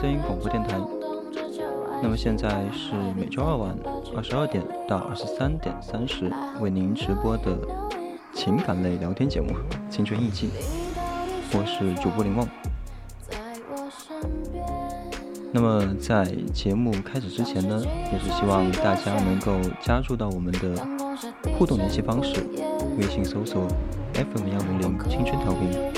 声音广播电台。那么现在是每周二晚二十二点到二十三点三十为您直播的情感类聊天节目《青春印记》，我是主播林梦。那么在节目开始之前呢，也是希望大家能够加入到我们的互动联系方式：微信搜索 FM 幺零零青春调频，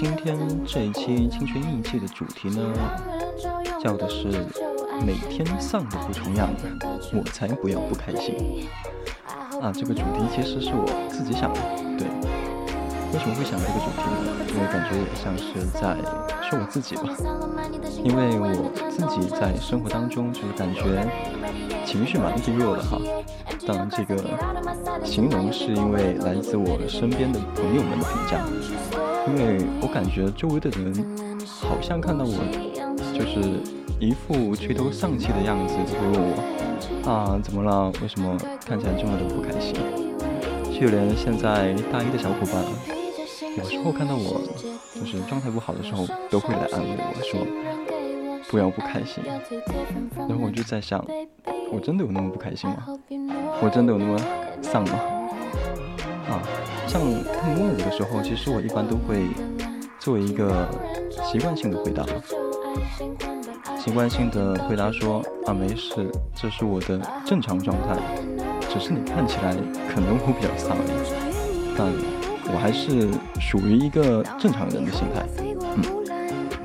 今天这一期青春印记的主题呢，叫的是每天丧的不重样，我才不要不开心。啊，这个主题其实是我自己想的，对。为什么会想这个主题呢？因为感觉也像是在说我自己吧。因为我自己在生活当中就是感觉情绪蛮低落的哈。当然，这个形容是因为来自我身边的朋友们的评价。因为我感觉周围的人好像看到我就是一副垂头丧气的样子，就会问我啊，怎么了？为什么看起来这么的不开心？就连现在大一的小伙伴，有时候看到我就是状态不好的时候，都会来安慰我说不要不开心。然后我就在想，我真的有那么不开心吗？我真的有那么丧吗？啊，像他们问我的时候，其实我一般都会作为一个习惯性的回答，习惯性的回答说啊，没事，这是我的正常状态，只是你看起来可能我比较丧，但我还是属于一个正常人的心态，嗯，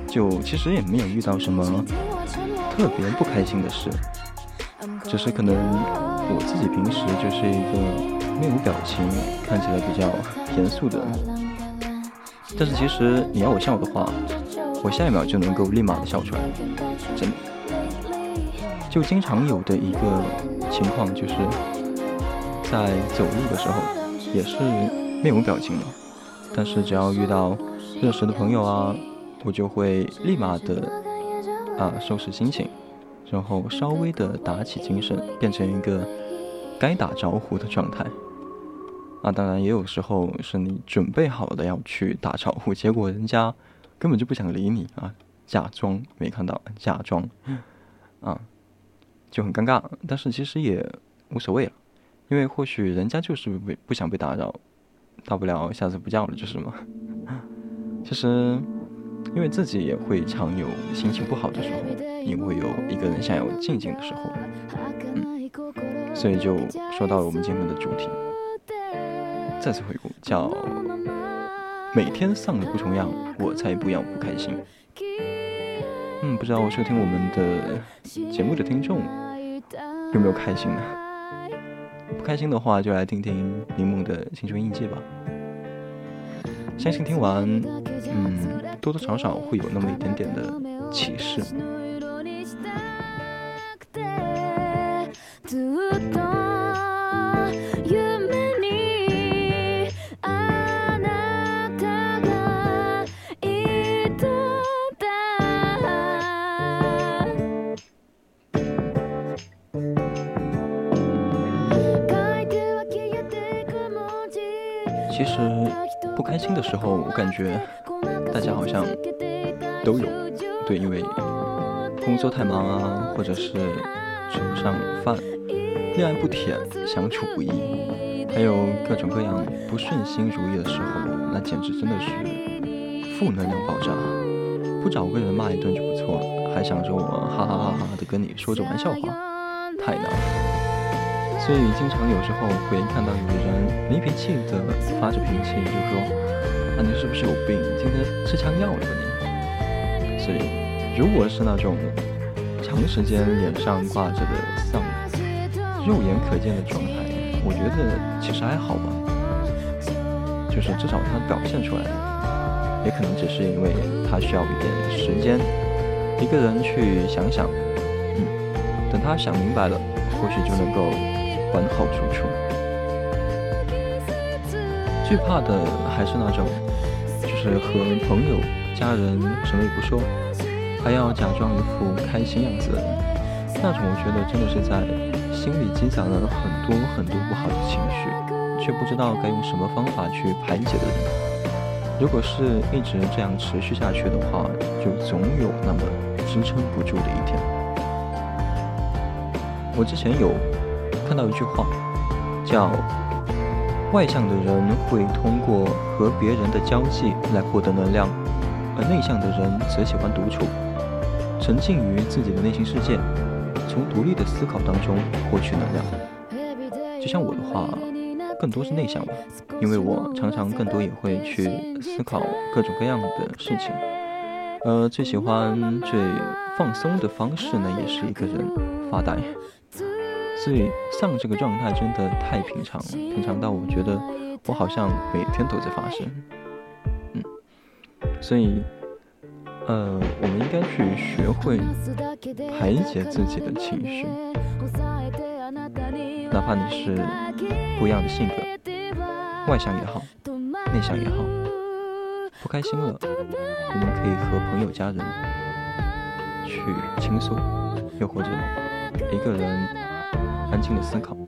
就其实也没有遇到什么特别不开心的事，只是可能我自己平时就是一个。面无表情，看起来比较严肃的。但是其实你要我笑的话，我下一秒就能够立马的笑出来，真的。就经常有的一个情况就是，在走路的时候也是面无表情的，但是只要遇到认识的朋友啊，我就会立马的啊收拾心情，然后稍微的打起精神，变成一个该打招呼的状态。啊，当然也有时候是你准备好的要去打招呼，结果人家根本就不想理你啊，假装没看到，假装，啊，就很尴尬。但是其实也无所谓了，因为或许人家就是不不想被打扰，大不了下次不叫了，就是嘛。其实因为自己也会常有心情不好的时候，也会有一个人想要静静的时候，嗯，所以就说到了我们今天的主题，再次回顾，叫每天丧的不重样，我才不要不开心。嗯，不知道收听我们的节目的听众有没有开心呢？不开心的话，就来听听柠檬的青春印记吧。相信听完，嗯，多多少少会有那么一点点的启示。觉大家好像都有。对，因为工作太忙啊，或者是吃不上饭，恋爱不甜，相处不易，还有各种各样不顺心如意的时候，那简直真的是负能量爆炸。不找个人骂一顿就不错了，还想着我哈哈哈哈的跟你说着玩笑话，太难了。所以经常有时候会看到有人没脾气的发着脾气，就说：“那，你是不是有病？今天吃枪药了吧你？”所以，如果是那种长时间脸上挂着的丧，肉眼可见的状态，我觉得其实还好吧。就是至少他表现出来了，也可能只是因为他需要一点时间，一个人去想想，嗯，等他想明白了，或许就能够。完好如初。最怕的还是那种，是和朋友、家人什么也不说，还要假装一副开心样子的人。那种我觉得真的是在心里积攒了很多很多不好的情绪，却不知道该用什么方法去排解的人。如果是一直这样持续下去的话，就总有那么支撑不住的一天。我之前有。看到一句话，叫“外向的人会通过和别人的交际来获得能量，而内向的人则喜欢独处，沉浸于自己的内心世界，从独立的思考当中获取能量。”就像我的话，更多是内向吧，因为我常常更多也会去思考各种各样的事情。呃，最喜欢最放松的方式呢，也是一个人发呆。所以丧这个状态真的太平常了，平常到我觉得我好像每天都在发生。嗯，所以，呃，我们应该去学会排解自己的情绪，哪怕你是不一样的性格，外向也好，内向也好，不开心了，我们可以和朋友、家人去倾诉，又或者一个人。安静的思考。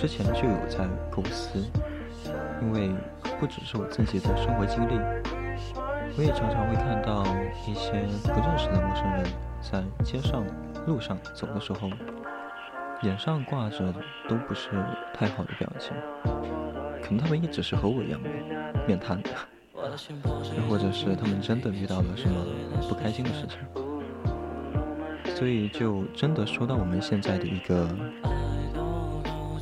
之前就有在构思，因为不只是我自己的生活经历，我也常常会看到一些不认识的陌生人在街上、路上走的时候，脸上挂着都不是太好的表情，可能他们一直是和我一样面瘫的，又或者是他们真的遇到了什么不开心的事情。所以就真的说到我们现在的一个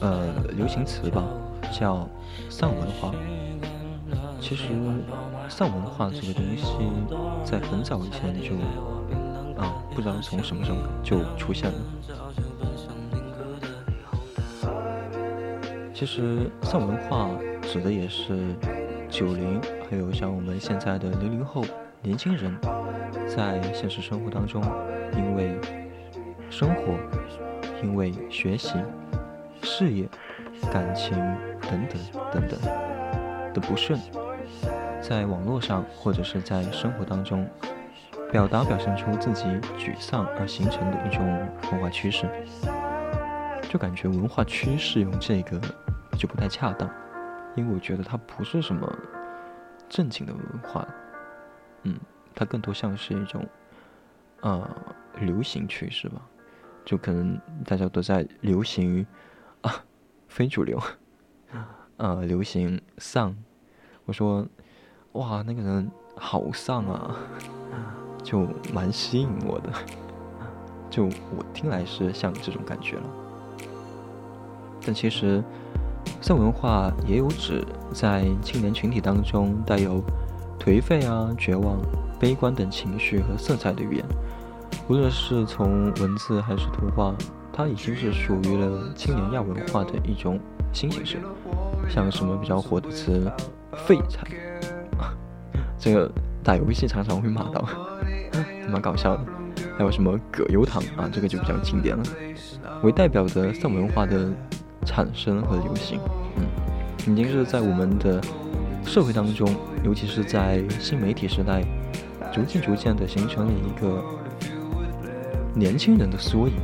呃流行词吧，叫丧文化。其实丧文化这个东西在很早以前就啊不知道从什么时候就出现了。其实丧文化指的也是九零，还有像我们现在的零零后年轻人，在现实生活当中。因为生活，因为学习、事业、感情等等等等的不顺，在网络上或者是在生活当中表达表现出自己沮丧而形成的一种文化趋势，就感觉文化趋势用这个就不太恰当，因为我觉得它不是什么正经的文化，嗯，它更多像是一种。呃，流行趋势吧，就可能大家都在流行啊，非主流，呃，流行丧。我说，哇，那个人好丧啊，就蛮吸引我的，就我听来是像这种感觉了。但其实，丧文化也有指在青年群体当中带有颓废啊、绝望。悲观等情绪和色彩的语言，无论是从文字还是图画，它已经是属于了青年亚文化的一种新形式。像什么比较火的词“废柴”，这个打游戏常常会骂到，蛮搞笑的。还有什么“葛优躺”啊，这个就比较经典了，为代表的丧文化的产生和流行，嗯，已经是在我们的社会当中，尤其是在新媒体时代。逐渐逐渐的形成了一个年轻人的缩影，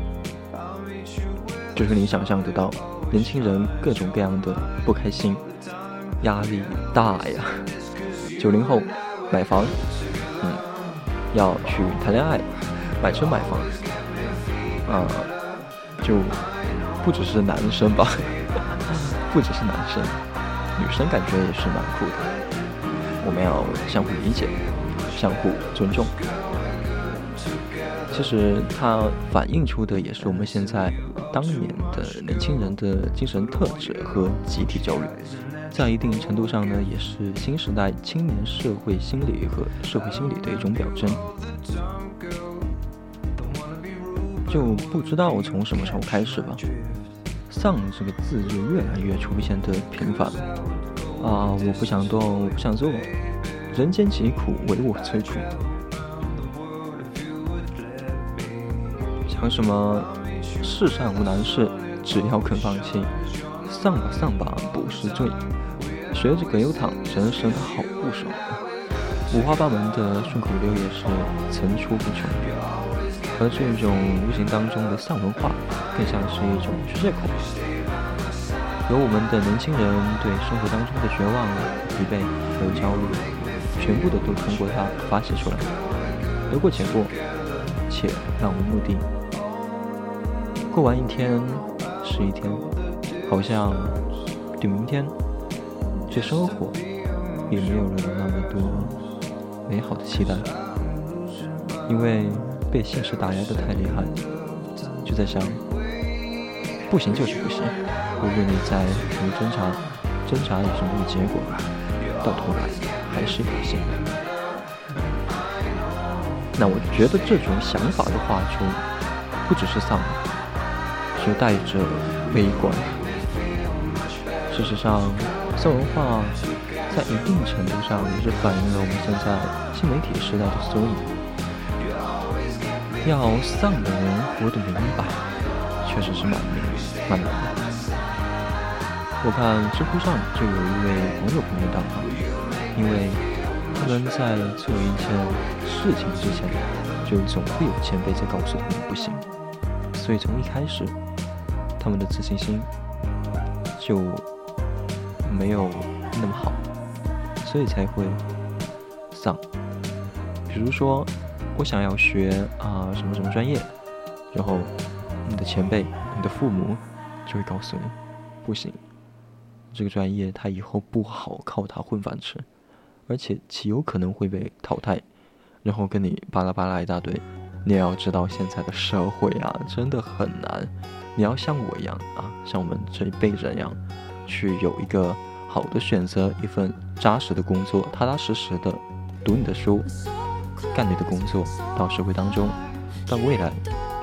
就是你想象得到，年轻人各种各样的不开心、压力大呀。九零后买房，嗯，要去谈恋爱，买车买房，啊，就不只是男生吧，不只是男生，女生感觉也是蛮酷的。我们要相互理解。相互尊重，其实它反映出的也是我们现在当年的年轻人的精神特质和集体焦虑，在一定程度上呢，也是新时代青年社会心理和社会心理的一种表征。就不知道从什么时候开始吧，“丧”这个字就越来越出现的频繁了啊！我不想动，我不想做。人间疾苦，唯我最苦。像什么世上无难事，只要肯放弃。丧吧丧吧，不是罪。学着葛优躺，人生好不爽。五花八门的顺口溜也是层出不穷。而这种无形当中的丧文化，更像是一种借口。有我们的年轻人对生活当中的绝望、疲惫和焦虑。全部的都通过它发泄出来，得过且过，且漫无目的。过完一天是一天，好像对明天、对生活也没有了那么多美好的期待，因为被现实打压的太厉害，就在想，不行就是不行，无论你再怎么挣扎，挣扎也是没有结果，到头来。还是不行。那我觉得这种想法的话，就不只是丧，就带着悲观。事实上，丧文化在一定程度上也是反映了我们现在新媒体时代的缩影。要丧的人活得明白，确实是蛮蛮难的。我看知乎上就有一位网友朋友档。因为他们在做一件事情之前，就总会有前辈在告诉他们不行。所以从一开始，他们的自信心就没有那么好，所以才会丧。比如说，我想要学啊什么什么专业，然后你的前辈、你的父母就会告诉你，不行，这个专业他以后不好靠它混饭吃，而且极有可能会被淘汰，然后跟你巴拉巴拉一大堆。你也要知道，现在的社会啊，真的很难。你要像我一样啊，像我们这一辈人一样，去有一个好的选择，一份扎实的工作，踏踏实实的读你的书，干你的工作，到社会当中，到未来，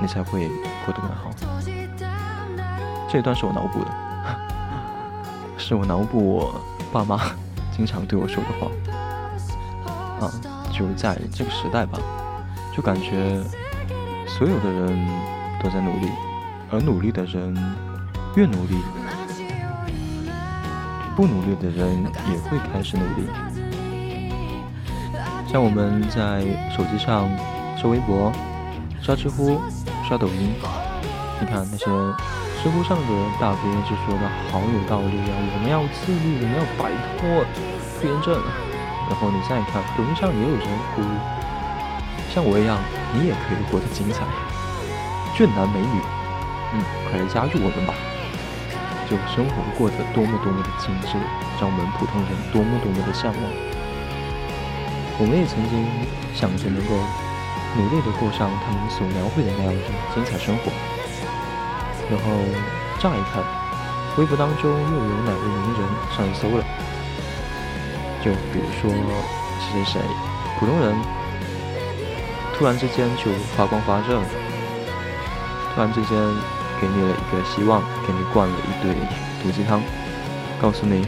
你才会过得更好。这一段是我脑补的，是我脑补我爸妈经常对我说的话。啊，就在这个时代吧。就感觉所有的人都在努力，而努力的人越努力，不努力的人也会开始努力。像我们在手机上刷微博、刷知乎、刷抖音，你看那些知乎上的大 V 就说的好有道理啊！我们要自律，我们要摆脱拖延症。然后你再看抖音上也有人呼吁。像我一样，你也可以活得精彩。俊男美女，嗯，快来加入我们吧！就生活过得多么多么的精致，让我们普通人多么多么的向往。我们也曾经想着能够努力的过上他们所描绘的那样的精彩生活。然后乍一看，微博当中又有哪位名人上热搜了？就比如说谁谁谁，普通人。突然之间就发光发热了，突然之间给你了一个希望，给你灌了一堆毒鸡汤，告诉你，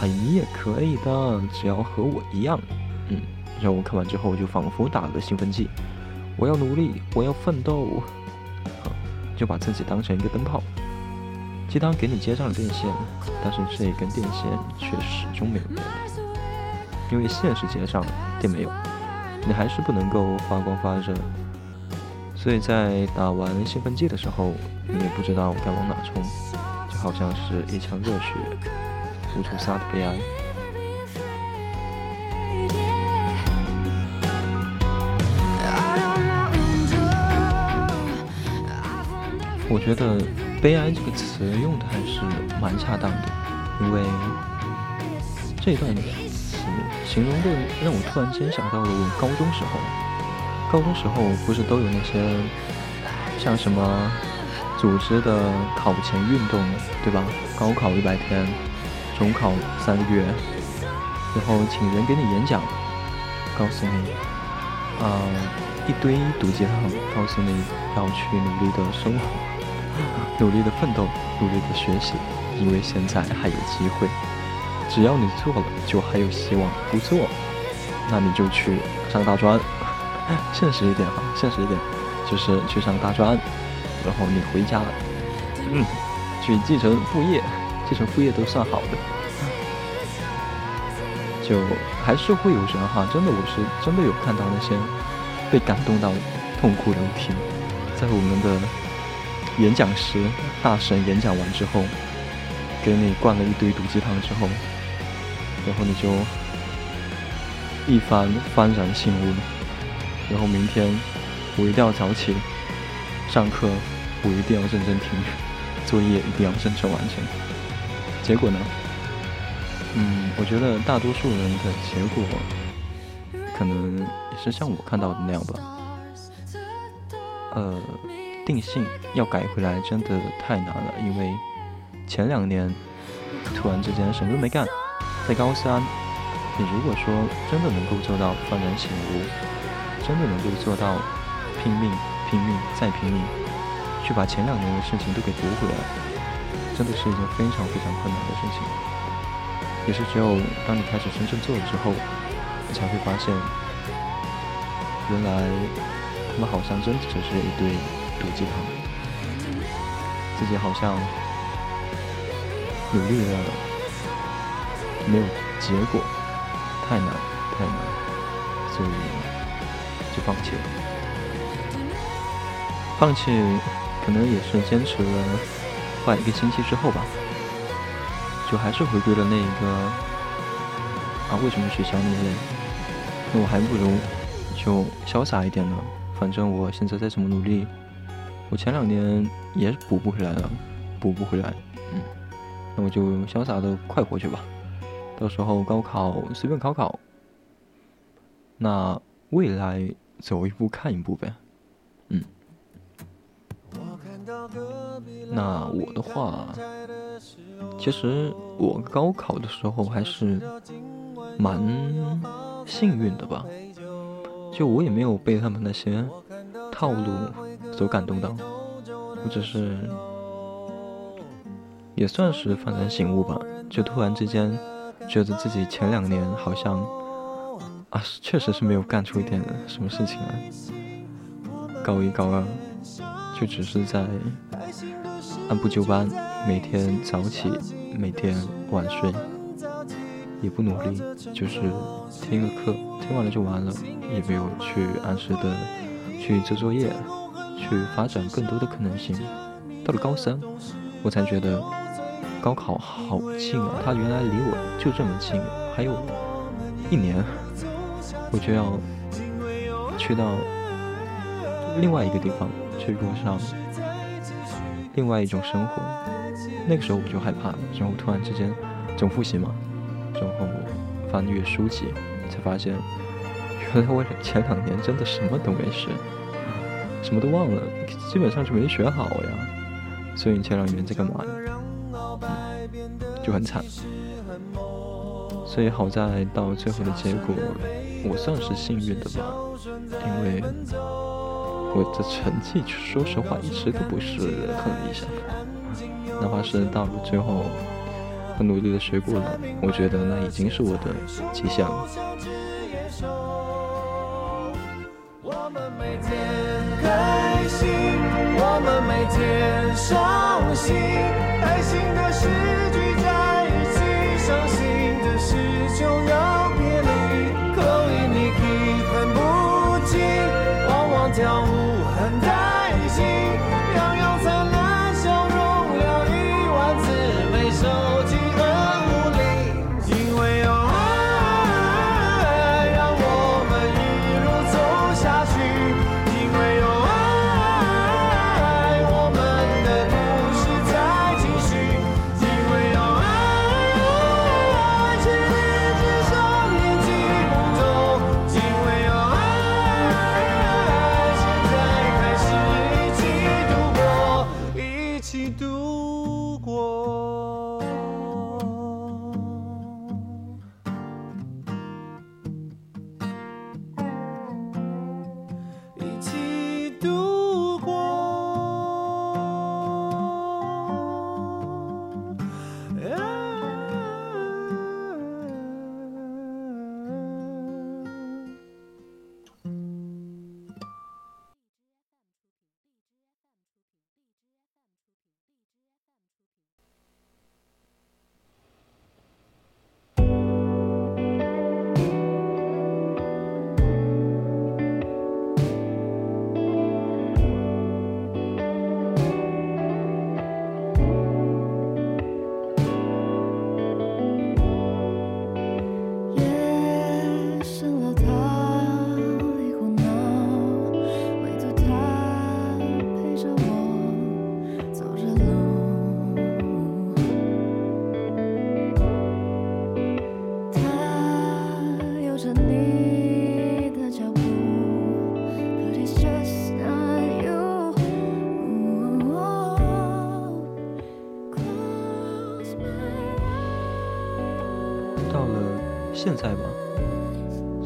哎，你也可以的，只要和我一样。嗯，让我看完之后就仿佛打了兴奋剂，我要努力，我要奋斗，就把自己当成一个灯泡，鸡汤给你接上了电线，但是这一根电线却始终没有电，因为线是接上了，电没有。你还是不能够发光发热，所以在打完兴奋剂的时候，你也不知道该往哪冲，就好像是一腔热血无处撒的悲哀。我觉得“悲哀”这个词用的还是蛮恰当的，因为这段词。形容的让我突然间想到了我高中时候，高中时候不是都有那些像什么组织的考前运动，对吧？高考一百天，中考三个月，然后请人给你演讲，告诉你啊一堆毒鸡汤，告诉你要去努力的生活，努力的奋斗，努力的学习，因为现在还有机会。只要你做了，就还有希望；不做，那你就去上大专。现实一点哈，现实一点，就是去上大专，然后你回家，嗯，去继承父业，继承父业都算好的。就还是会有人哈，真的，我是真的有看到那些被感动到痛哭流涕，在我们的演讲时大神演讲完之后，给你灌了一堆毒鸡汤之后。然后你就一番幡然醒悟，然后明天我一定要早起上课，我一定要认真听，作业一定要认真完成。结果呢？嗯，我觉得大多数人的结果可能也是像我看到的那样吧。呃，定性要改回来真的太难了，因为前两年突然之间什么都没干。在高三，你如果说真的能够做到幡然醒悟，真的能够做到拼命、拼命再拼命，去把前两年的事情都给夺回来，真的是一件非常非常困难的事情。也是只有当你开始真正做了之后，你才会发现，原来他们好像真的只是一堆毒鸡汤，自己好像努力了。没有结果，太难，太难，所以放弃了。放弃可能也是坚持了快一个星期之后吧，就还是回归了那一个啊，为什么取消那些？那我还不如就潇洒一点呢。反正我现在再怎么努力，我前两年也补不回来了，补不回来。嗯，那我就潇洒的快活去吧。到时候高考随便考考，那未来走一步看一步呗。嗯。那我的话，其实我高考的时候还是蛮幸运的吧。就我也没有被他们那些套路所感动到，我只是也算是幡然醒悟吧。就突然之间觉得自己前两年好像啊，确实是没有干出一点什么事情来。高一高二就只是在按部就班，每天早起，每天晚睡。也不努力，就是听个课，听完了就完了，也没有去按时的去做作业，去发展更多的可能性。到了高三，我才觉得高考好近啊！它原来离我就这么近，还有一年我就要去到另外一个地方去过上另外一种生活。那个时候我就害怕了，然后突然之间总复习嘛。然后翻阅书籍，才发现原来我前两年真的什么都没学，什么都忘了，基本上就没学好呀。所以你前两年在干嘛呀？就很惨。所以好在到最后的结果，我算是幸运的吧，因为我的成绩说实话一直都不是很理想，哪怕是到了最后。很努力的学过了，我觉得那已经是我的极限了。我们每天开心，我们每天伤心，开心的事聚在一起，伤心的事就要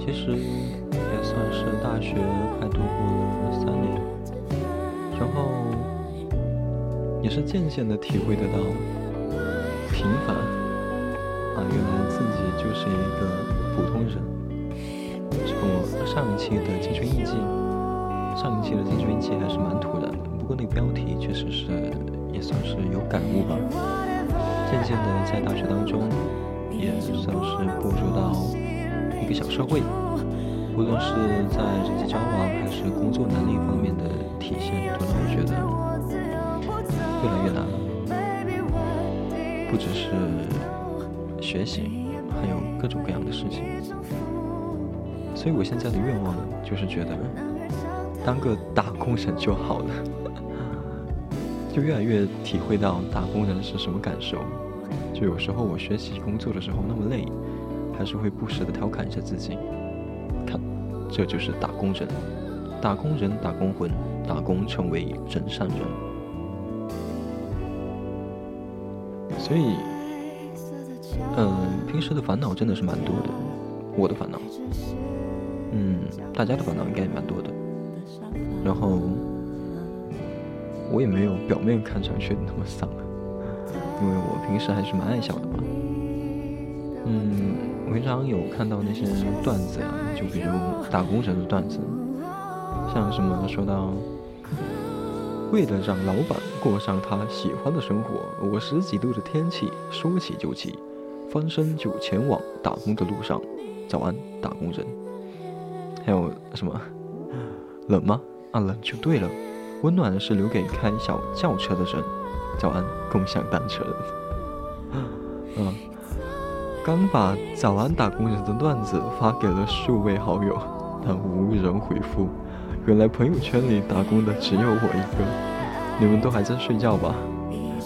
其实也算是大学快度过了三年，然后也是渐渐的体会得到平凡啊，原来自己就是一个普通人。从我上一期的青春印记，上一期的青春印记还是蛮突然的，不过那个标题确实是也算是有感悟吧。渐渐的在大学当中。也算是步入到一个小社会，无论是在人际交往还是工作能力方面的体现，都让我觉得越来越难了。不只是学习，还有各种各样的事情。所以我现在的愿望呢，就是觉得当个打工人就好了，就越来越体会到打工人是什么感受。就有时候我学习工作的时候那么累，还是会不时的调侃一下自己。看，这就是打工人，打工人，打工魂，打工成为真善人。所以，嗯，平时的烦恼真的是蛮多的，我的烦恼，嗯，大家的烦恼应该也蛮多的。然后，我也没有表面看上去那么丧。因为我平时还是蛮爱笑的嘛，平常有看到那些段子啊，就比如打工人的段子，像什么说到，为了让老板过上他喜欢的生活，我十几度的天气说起就起，翻身就前往打工的路上，早安打工人。还有什么冷吗？啊冷就对了，温暖是留给开小轿车的人。早安，共享单车。嗯，刚把早安打工人的段子发给了数位好友，但无人回复。原来朋友圈里打工的只有我一个。你们都还在睡觉吧？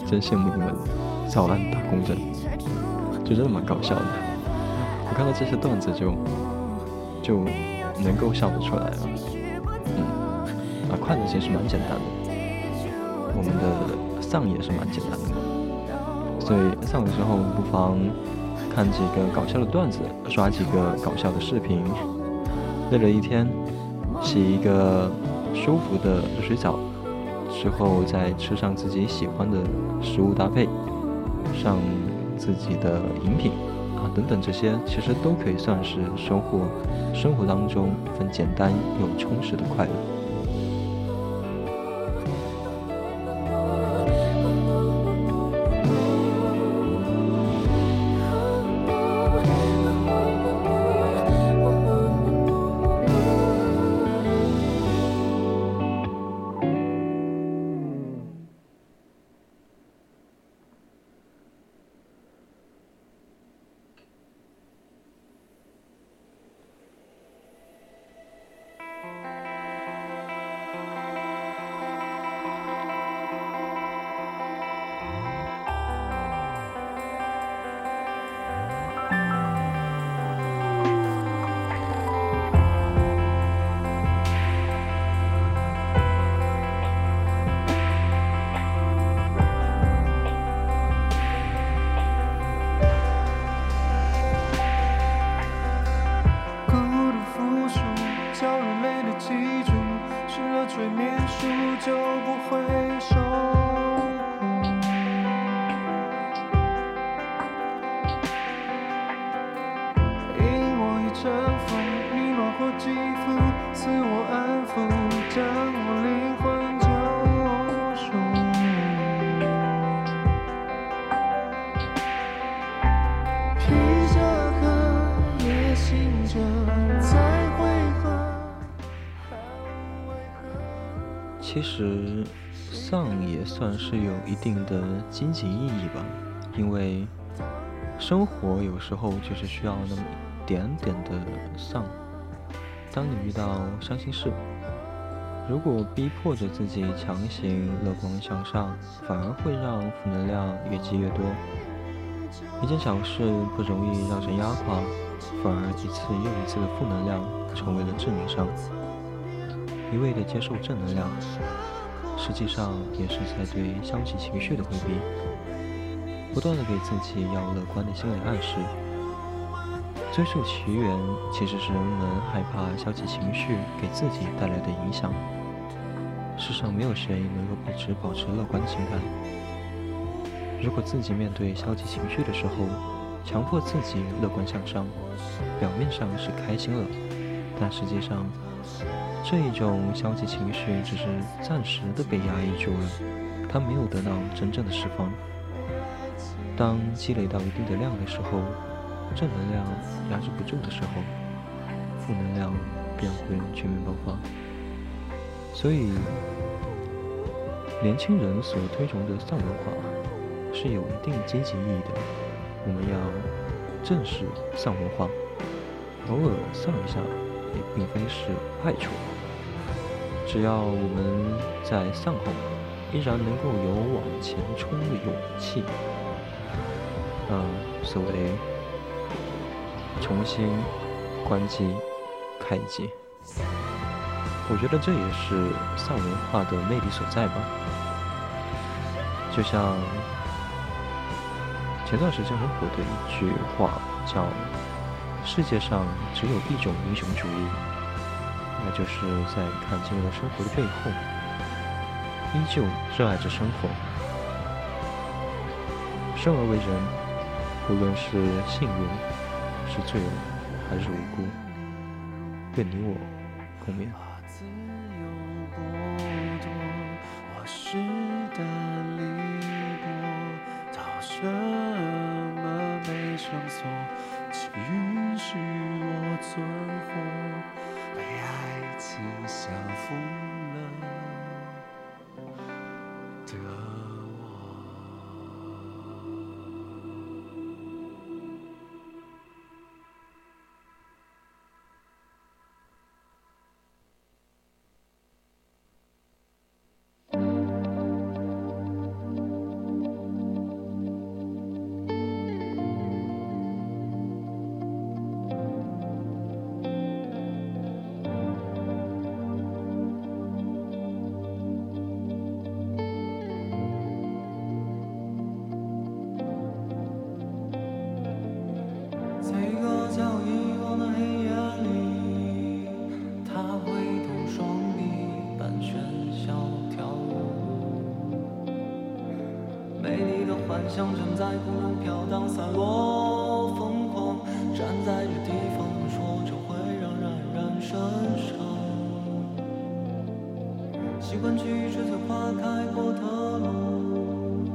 真羡慕你们。早安，打工人，就真的蛮搞笑的。我看到这些段子就就能够笑得出来了。嗯，啊，快乐其实蛮简单的。我们的。丧也是蛮简单的，所以丧的时候不妨看几个搞笑的段子，刷几个搞笑的视频。累了一天，洗一个舒服的热水澡，之后再吃上自己喜欢的食物搭配，上自己的饮品啊等等，这些其实都可以算是收获生活当中一份简单又充实的快乐。算是有一定的积极意义吧，因为生活有时候就是需要那么一点点的丧。当你遇到伤心事，如果逼迫着自己强行乐观向上，反而会让负能量越积越多。一件小事不容易让人压垮，反而一次又一次的负能量成为了致命伤。一味的接受正能量，实际上也是在对消极情绪的回避，不断的给自己要乐观的心理暗示。追溯其源，其实是人们害怕消极情绪给自己带来的影响。世上没有谁能够一直保持乐观情感。如果自己面对消极情绪的时候，强迫自己乐观向上，表面上是开心了，但实际上。这一种消极情绪只是暂时的被压抑住了，它没有得到真正的释放。当积累到一定的量的时候，正能量压制不住的时候，负能量便会全面爆发。所以，年轻人所推崇的丧文化是有一定积极意义的。我们要正视丧文化，偶尔丧一下也并非是坏处。只要我们在丧后依然能够有往前冲的勇气，啊，所谓重新关机开机。我觉得这也是丧文化的魅力所在吧。就像前段时间很火的一句话，叫“世界上只有一种英雄主义”，就是在看尽了生活的背后，依旧热爱着生活。生而为人，无论是幸运，是罪恶，还是无辜，愿你我共勉。美丽的幻想正在空中飘荡，散落疯狂，站在这地方说着会让人冉身伤。习惯去追随花开过的路，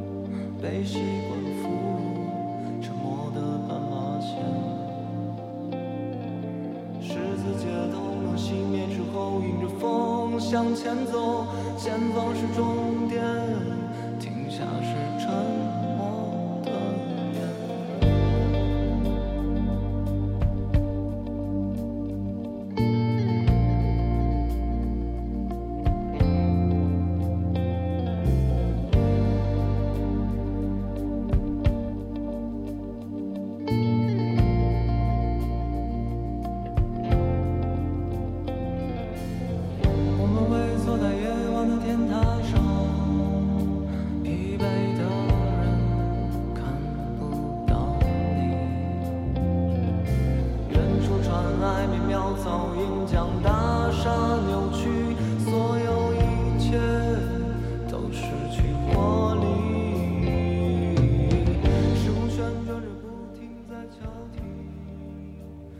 被习惯俘虏，沉默的斑马线。十字街头灯熄灭之后，迎着风向前走，前方是终点，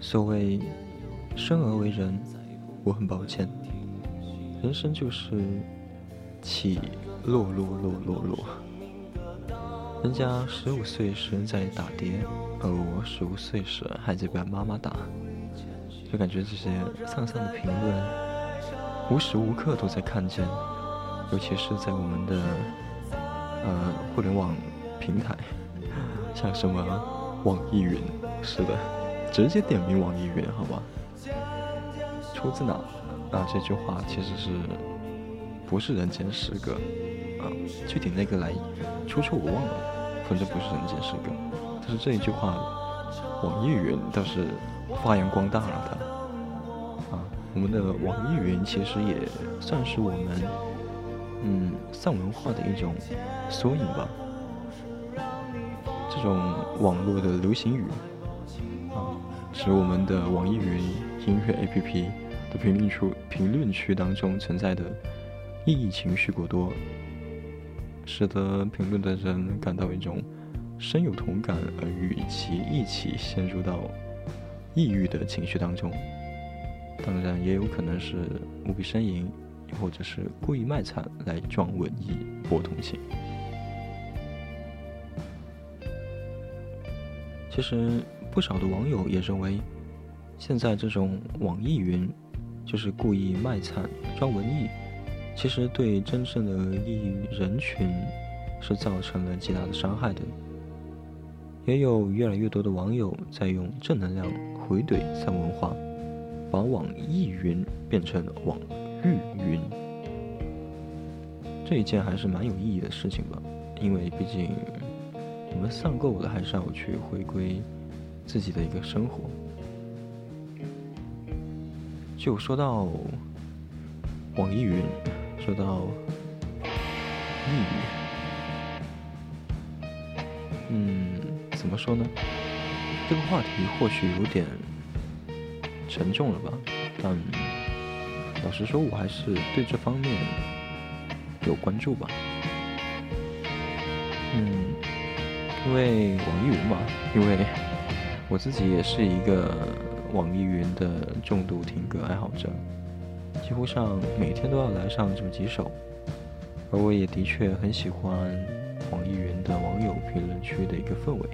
所谓生而为人，我很抱歉，人生就是起落落落落落。人家十五岁时在打碟，而我十五岁时还在被妈妈打，就感觉这些丧丧的评论无时无刻都在看见，尤其是在我们的呃互联网平台，像什么网易云，是的。直接点名网易云，好吧？出自哪？啊，这句话其实是不是人间失格？啊，具体那个来出处我忘了，反正不是人间失格。但是这一句话，网易云倒是发扬光大了它。啊，我们的网易云其实也算是我们嗯丧文化的一种缩影吧。这种网络的流行语。使我们的网易云音乐 APP 的评论区评论区当中存在的异义情绪过多，使得评论的人感到一种深有同感，而与其一起陷入到抑郁的情绪当中。当然，也有可能是无比呻吟，或者是故意卖惨来装文艺博同情。其实。不少的网友也认为，现在这种网易云就是故意卖惨装文艺，其实对真正的抑郁人群是造成了极大的伤害的。也有越来越多的网友在用正能量回怼丧文化，把网易云变成网易云，这一件还是蛮有意义的事情吧。因为毕竟我们丧够了，还是要去回归自己的一个生活。就说到网易云，说到抑郁，嗯，怎么说呢？这个话题或许有点沉重了吧，但老实说，我还是对这方面有关注吧。嗯，因为网易云嘛，因为我自己也是一个。网易云的重度听歌爱好者，几乎上每天都要来上这么几首，而我也的确很喜欢网易云的网友评论区的一个氛围，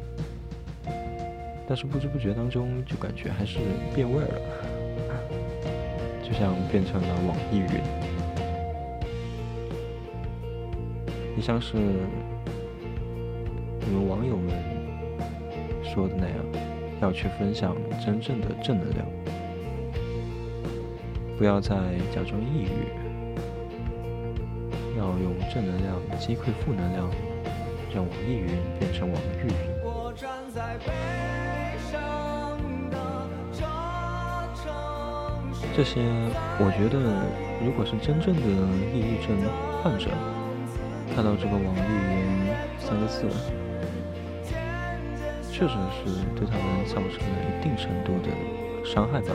但是不知不觉当中就感觉还是变味了，就像变成了网易云，也像是你们网友们说的那样。要去分享真正的正能量，不要再假装抑郁，要用正能量击溃负能量，让网易云变成网易云。这些，我觉得，如果是真正的抑郁症患者，看到这个网易云三个字。确实是对他们造成了一定程度的伤害吧。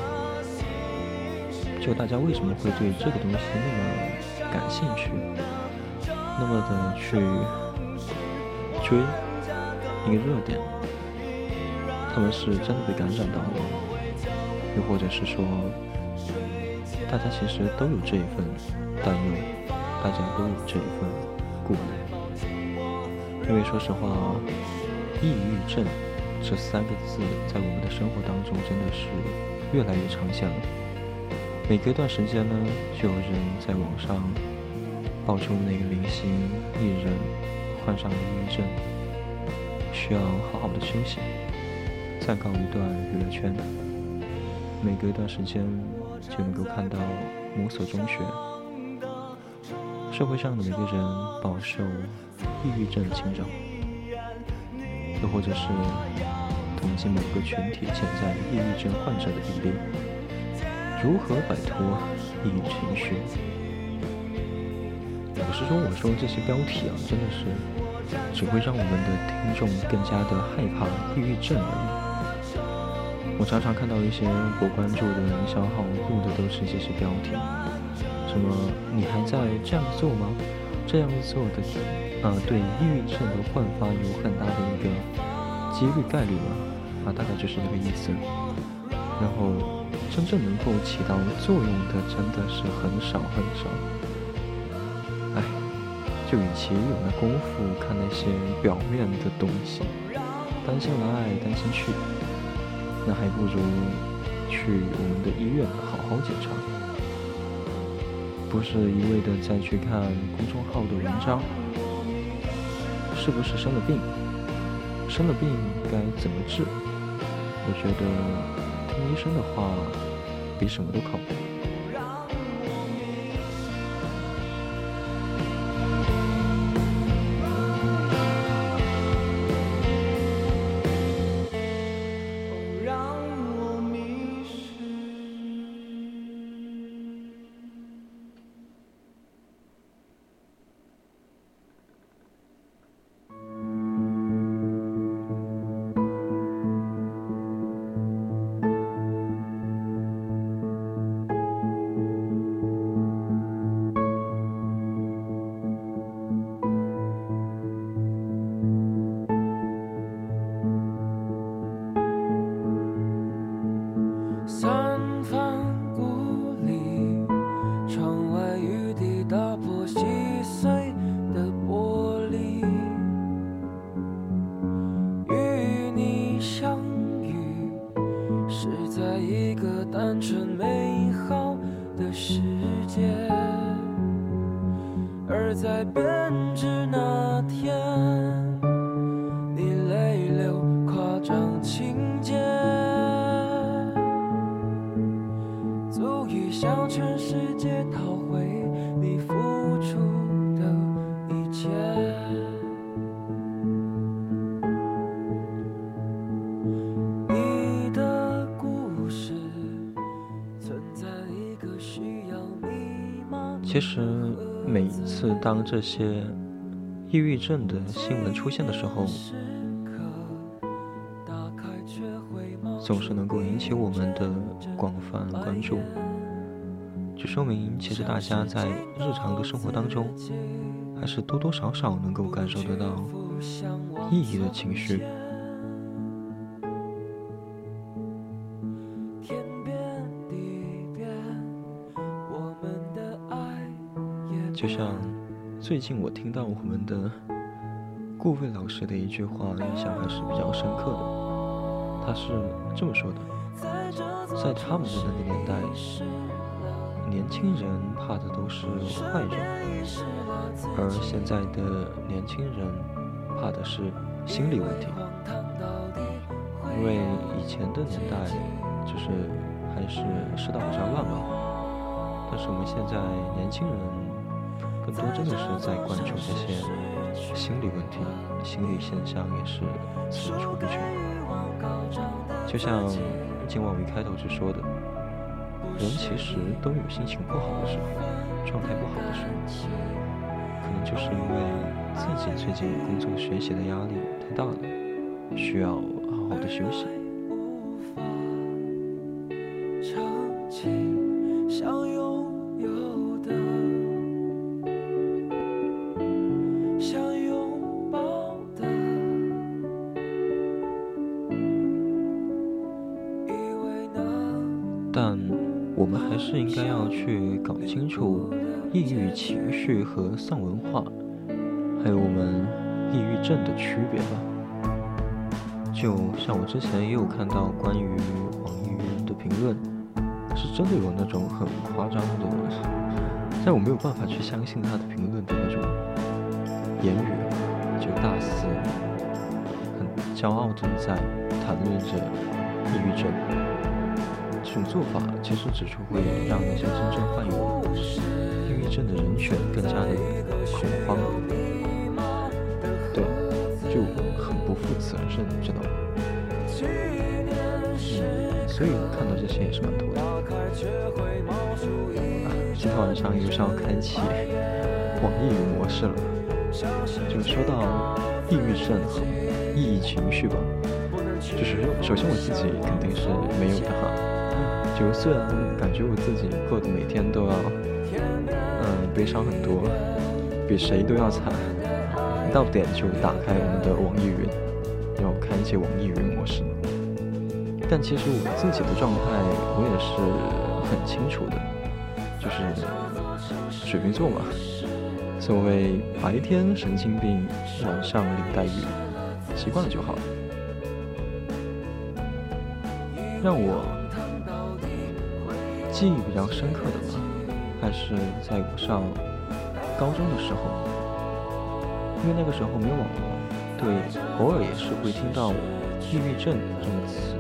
就大家为什么会对这个东西那么感兴趣，那么的去追一个热点？他们是真的被感染到了，又或者是说，大家其实都有这一份担忧，大家都有这一份顾虑。因为说实话，抑郁症。这三个字在我们的生活当中真的是越来越常见了。每隔一段时间呢，就有人在网上爆出那个明星艺人患上了抑郁症，需要好好的休息，暂告一段娱乐圈。每隔一段时间就能够看到某所中学，社会上的每个人饱受抑郁症的侵扰，又或者是。统计某个群体潜在抑郁症患者的比例，如何摆脱抑郁情绪？老实说，我说这些标题啊，真的是只会让我们的听众更加的害怕抑郁症而已。我常常看到一些我关注的营销号用的都是这些标题，什么你还在这样做吗？这样做的，呃，对抑郁症的焕发有很大的一个。几率概率吧，啊，大概就是这个意思。然后，真正能够起到作用的，真的是很少很少。哎，就与其有那功夫看那些表面的东西，担心来担心去，那还不如去我们的医院好好检查。不是一味的再去看公众号的文章，是不是生了病？生了病该怎么治？我觉得听医生的话比什么都靠谱。这些抑郁症的新闻出现的时候，总是能够引起我们的广泛关注，就说明其实大家在日常的生活当中，还是多多少少能够感受得到意义的情绪。就像最近我听到我们的顾魏老师的一句话，印象还是比较深刻的。他是这么说的：在他们的那个年代，年轻人怕的都是坏人，而现在的年轻人怕的是心理问题。因为以前的年代就是还是世道比较乱嘛，但是我们现在年轻人更多真的是在关注这些心理问题、心理现象，也是层出不穷。就像今晚我一开头就说的，人其实都有心情不好的时候，状态不好的时候，可能就是因为自己最近工作学习的压力太大了，需要好好的休息。文化，还有我们抑郁症的区别吧。就像我之前也有看到关于网易云的评论，是真的有那种很夸张的，但我没有办法去相信他的评论的那种言语，就大肆很骄傲的在谈论着抑郁症。这种做法其实只是会让那些真正患有抑郁症的人群更加的恐慌，对，就很不负责任，知道吗？嗯，所以看到这些也是蛮头疼。啊，今天晚上又是要开启网易云模式了。就说到抑郁症和抑郁情绪吧，就是首先我自己肯定是没有的哈。就虽然感觉我自己过得每天都要，嗯，悲伤很多，比谁都要惨，一到点就打开我们的网易云，要开启网易云模式。但其实我自己的状态我也是很清楚的，就是水瓶座嘛，所谓白天神经病，晚上林黛玉，习惯了就好了。让我记忆比较深刻的吧，还是在上高中的时候，因为那个时候没有网络，对，偶尔也是会听到抑郁症这个词。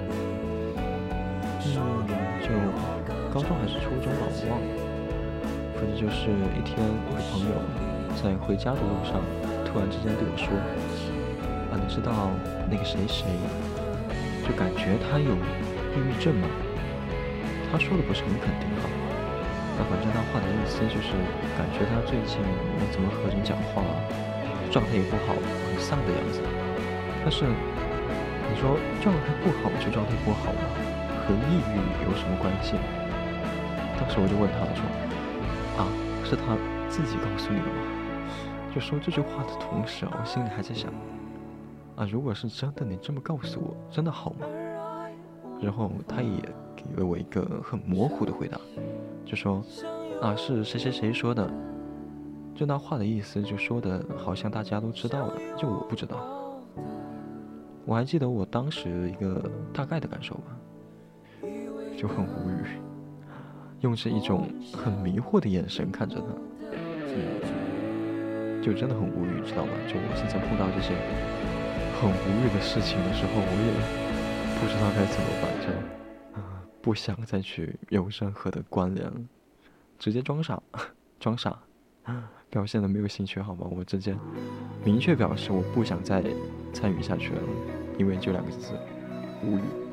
嗯，就高中还是初中吧，我忘了。反正就是一天，我的朋友在回家的路上，突然之间对我说：“啊，你知道那个谁谁，就感觉他有抑郁症吗？”他说的不是很肯定哈，那反正他话的意思就是感觉他最近没怎么和人讲话，状态也不好，很丧的样子。但是你说状态不好就状态不好吗？和抑郁有什么关系？当时我就问他了说：“啊，是他自己告诉你的吗？”就说这句话的同时，我心里还在想：啊，如果是真的，你这么告诉我，真的好吗？然后他也给了我一个很模糊的回答，就说：“啊，是谁谁谁说的。”就那话的意思，就说的好像大家都知道了，就我不知道。我还记得我当时一个大概的感受吧。就很无语，用着一种很迷惑的眼神看着他，就真的很无语，知道吗？就我现在碰到这些很无语的事情的时候，我也不知道该怎么办，就，不想再去有任何的关联了，直接装傻，装傻，表现的没有兴趣，好吗？我直接明确表示我不想再参与下去了，因为就两个字，无语。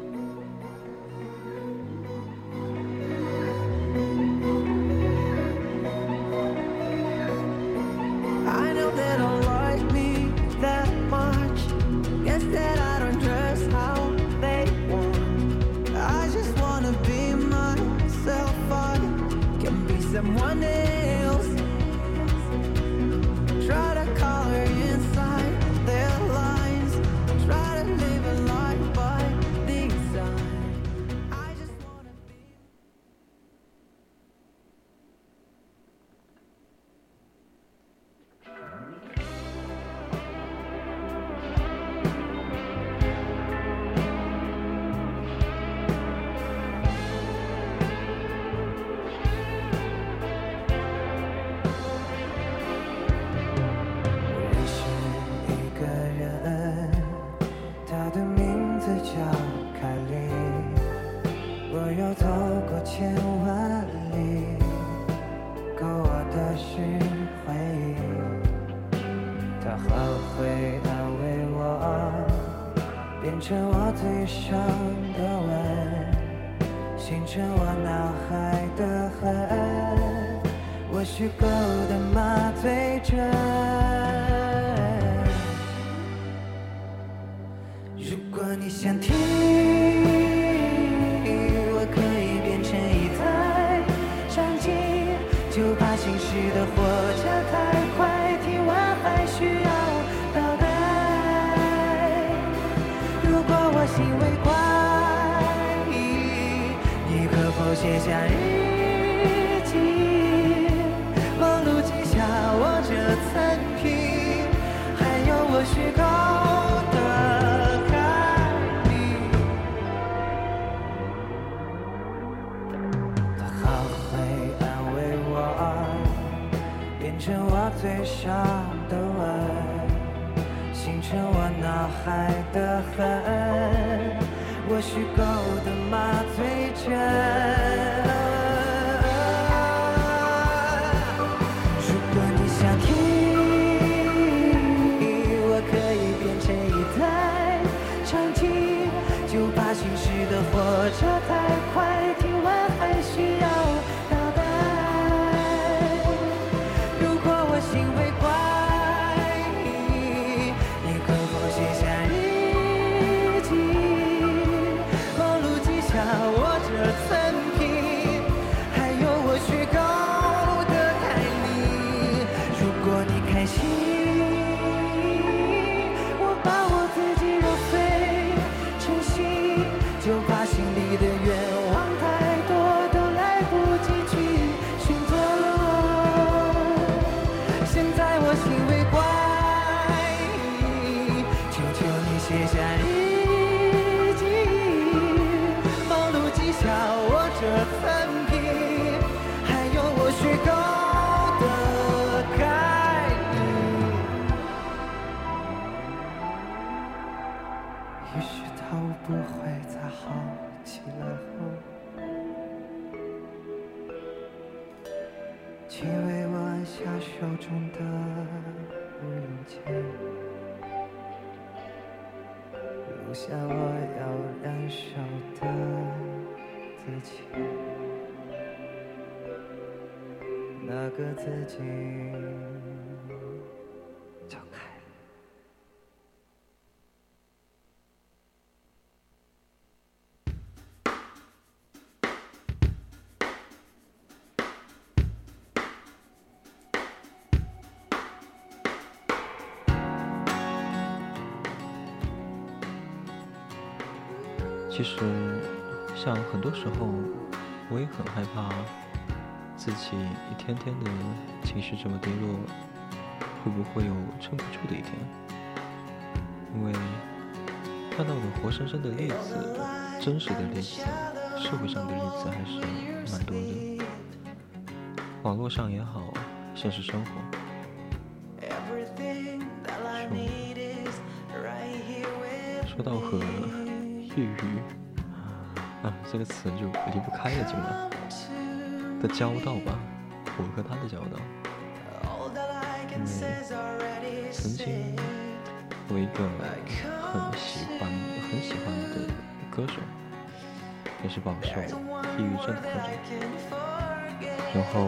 变成我最伤的吻，形成我脑海的痕，我虚构的麻醉针。其实，像很多时候，我也很害怕自己一天天的情绪这么低落，会不会有撑不住的一天？因为看到的活生生的例子、真实的例子、社会上的例子还是蛮多的。网络上也好，现实生活，说到和 抑郁啊这个词就离不开了，今晚的交道吧，我和他的交道，因为曾经我一个很喜欢很喜欢的歌手，也是饱受抑郁症的困扰。然后，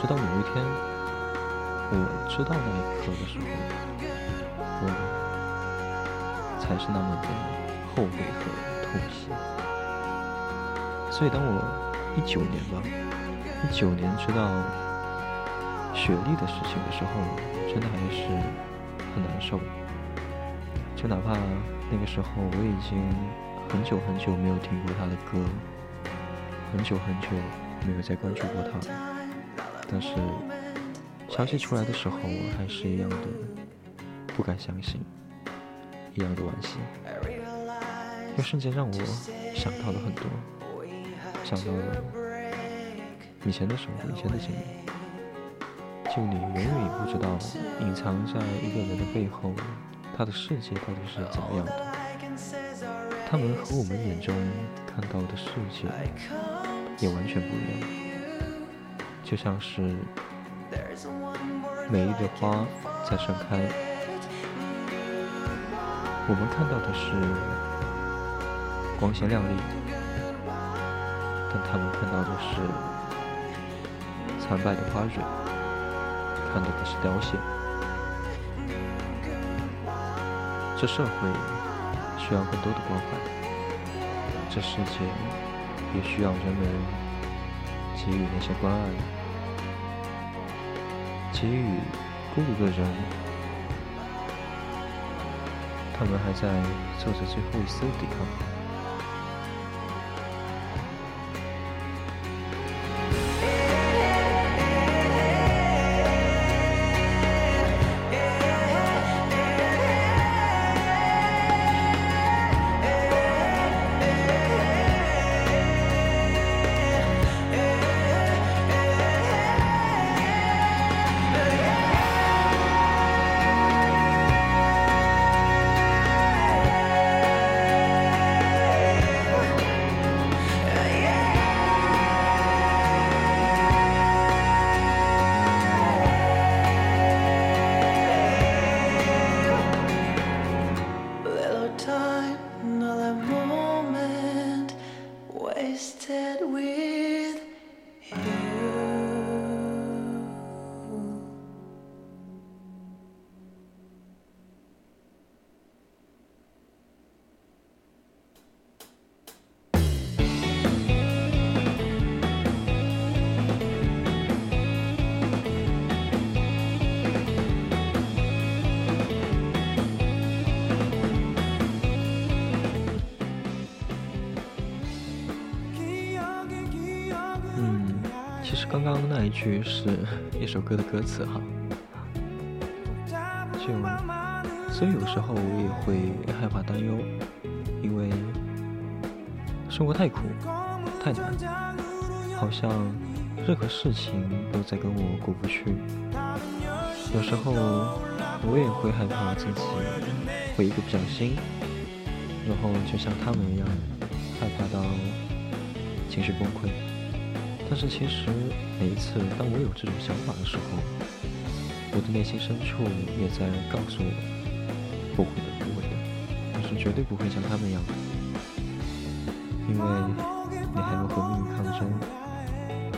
直到有一天，我知道那一刻的时候，我才是那么的后悔和痛惜。所以，当我一九年吧，一九年知道雪莉的事情的时候，真的还是很难受。就哪怕那个时候我已经很久很久没有听过她的歌，很久很久。没有再关注过他，但是消息出来的时候，我还是一样的不敢相信，一样的惋惜。又瞬间让我想到了很多，想到了以前的生活，以前的经历。就你永远也不知道，隐藏在一个人的背后，他的世界到底是怎么样的？他们和我们眼中看到的世界。也完全不一样，就像是美丽的花在盛开，我们看到的是光鲜亮丽，但他们看到的是残败的花蕊，看到的是凋谢。这社会需要更多的关怀，这世界。也需要人们给予那些关爱，给予孤独的人，他们还在做着最后一丝抵抗。一句是一首歌的歌词哈，就所以有时候我也会害怕担忧，因为生活太苦太难，好像任何事情都在跟我过不去。有时候我也会害怕自己会一个不小心，然后就像他们一样害怕到情绪崩溃。但是其实每一次当我有这种想法的时候，我的内心深处也在告诉我，不会的，不会的，我是绝对不会像他们一样的，因为你还要和命运抗争，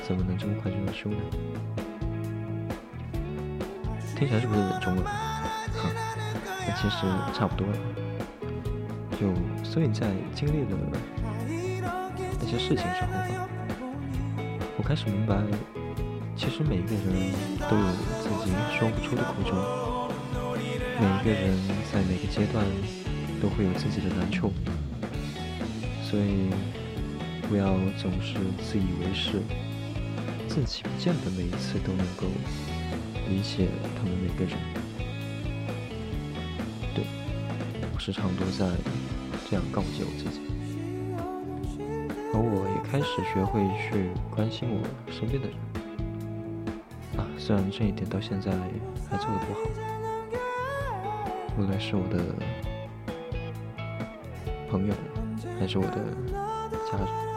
怎么能这么快就认输呢？听起来是不是中文？哈，那其实差不多了。就所以在经历了那些事情之后吧。开始明白，其实每一个人都有自己说不出的苦衷，每一个人在每个阶段都会有自己的难处，所以不要总是自以为是，自己不见得每一次都能够理解他们每个人。对，我时常都在这样告诫我自己。而我也开始学会去关心我身边的人。啊，虽然这一点到现在还做的不好，无论是我的朋友，还是我的家人。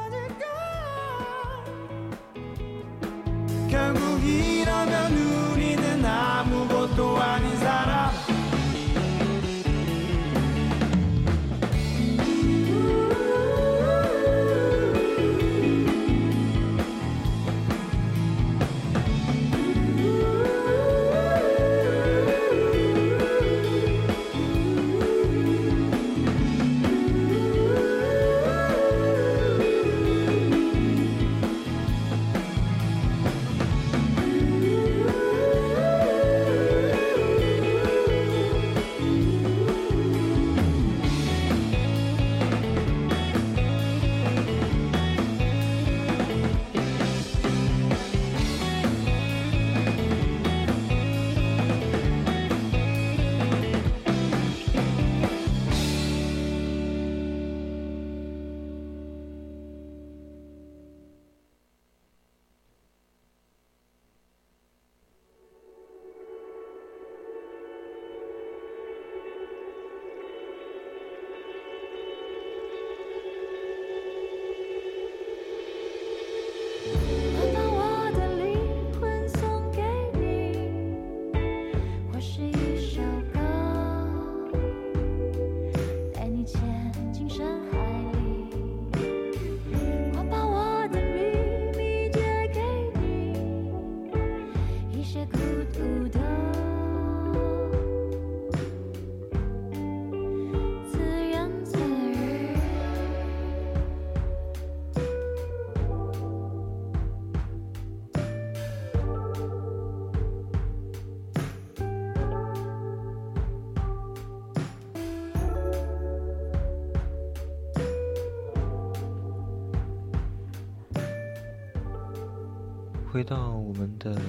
的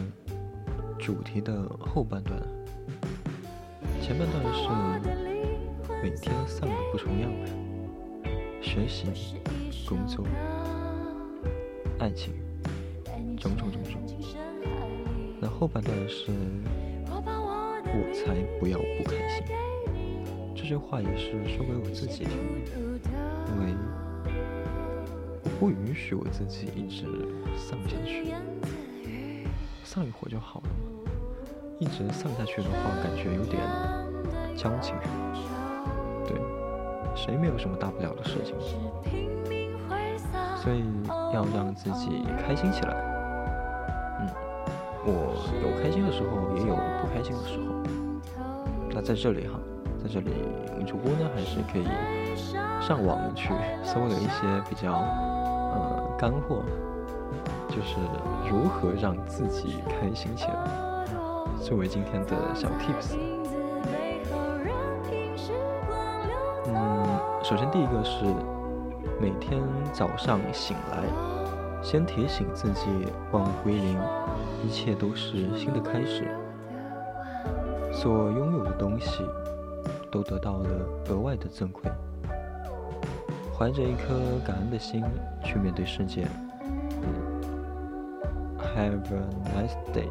主题的后半段，前半段是每天散步不重样，学习、工作、爱情，种种种种。那后半段是我才不要不开心，这句话也是说给我自己听的，因为我不允许我自己一直丧下去。散一会就好了嘛，一直散下去的话，感觉有点矫情。对，谁没有什么大不了的事情？所以要让自己开心起来。嗯，我有开心的时候，也有不开心的时候。那在这里哈，在这里主播呢，还是可以上网去搜了一些比较呃干货。就是如何让自己开心起来，作为今天的小 tips。嗯，首先第一个是每天早上醒来，先提醒自己万物归零，一切都是新的开始，所拥有的东西都得到了额外的赠馈，怀着一颗感恩的心去面对世界。Have a nice day。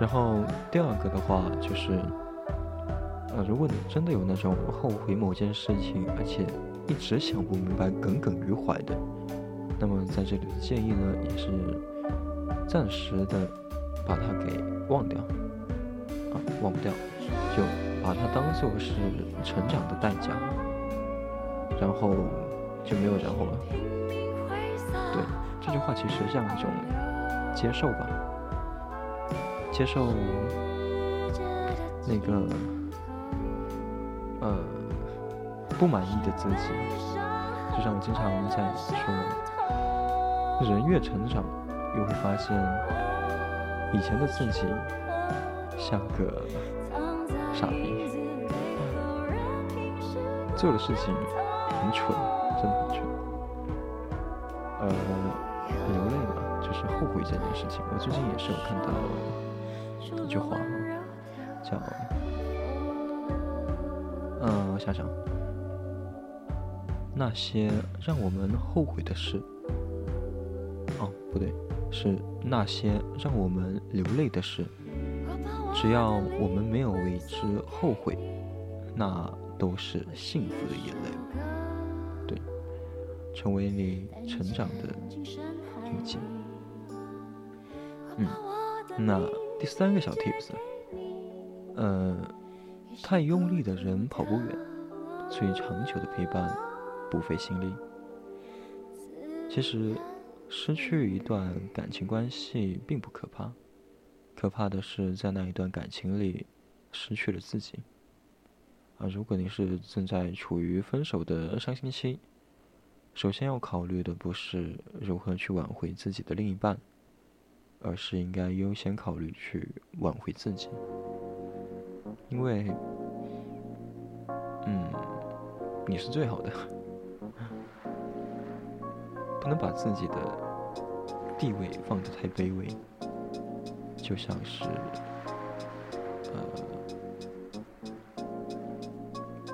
然后第二个的话就是，呃，如果你真的有那种后悔某件事情，而且一直想不明白、耿耿于怀的，那么在这里的建议呢，也是暂时的把它给忘掉，啊，忘不掉，就把它当做是成长的代价，然后就没有然后了，这句话其实像一种接受吧，接受那个呃不满意的自己。就像我经常在说，人越成长，越会发现以前的自己像个傻逼，做的事情很蠢，我最近也是有看到一句话，叫“嗯，我想想，那些让我们后悔的事。哦，不对，是那些让我们流泪的事。只要我们没有为之后悔，那都是幸福的眼泪。对，成为你成长的印记。嗯，那第三个小 tips，呃，太用力的人跑不远，所以长久的陪伴不费心力。其实，失去一段感情关系并不可怕。可怕的是，在那一段感情里，失去了自己。啊，如果你是正在处于分手的伤心期，首先要考虑的不是如何去挽回自己的另一半，而是应该优先考虑去挽回自己。因为，嗯，你是最好的，不能把自己的地位放得太卑微。就像是，呃。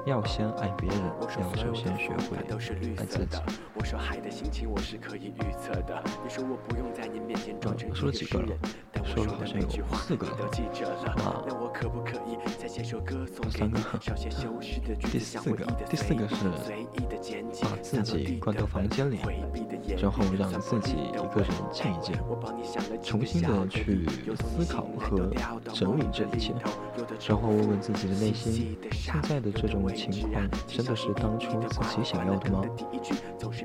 要先爱别人，要首先学会爱自己。呃，说了几个了？说了好像有四个了。那三个，第四个，第四个是把自己关到房间里，然后让自己一个人静一静，重新的去思考和整理这一切，然后问问自己的内心，现在的这种。情况真的是当初自己想要的吗？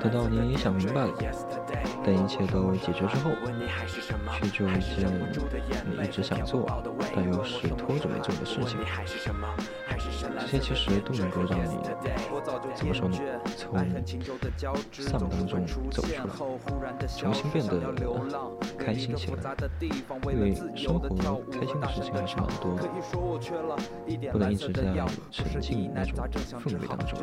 等到你想明白了，等一切都解决之后，去做一件你一直想做但又是拖着没做的事情。这些其实都能够让你怎么说呢？从丧当中走出来，重新变得开心起来。因为生活开心的事情还是蛮多的，不能一直在沉浸那种氛围当中。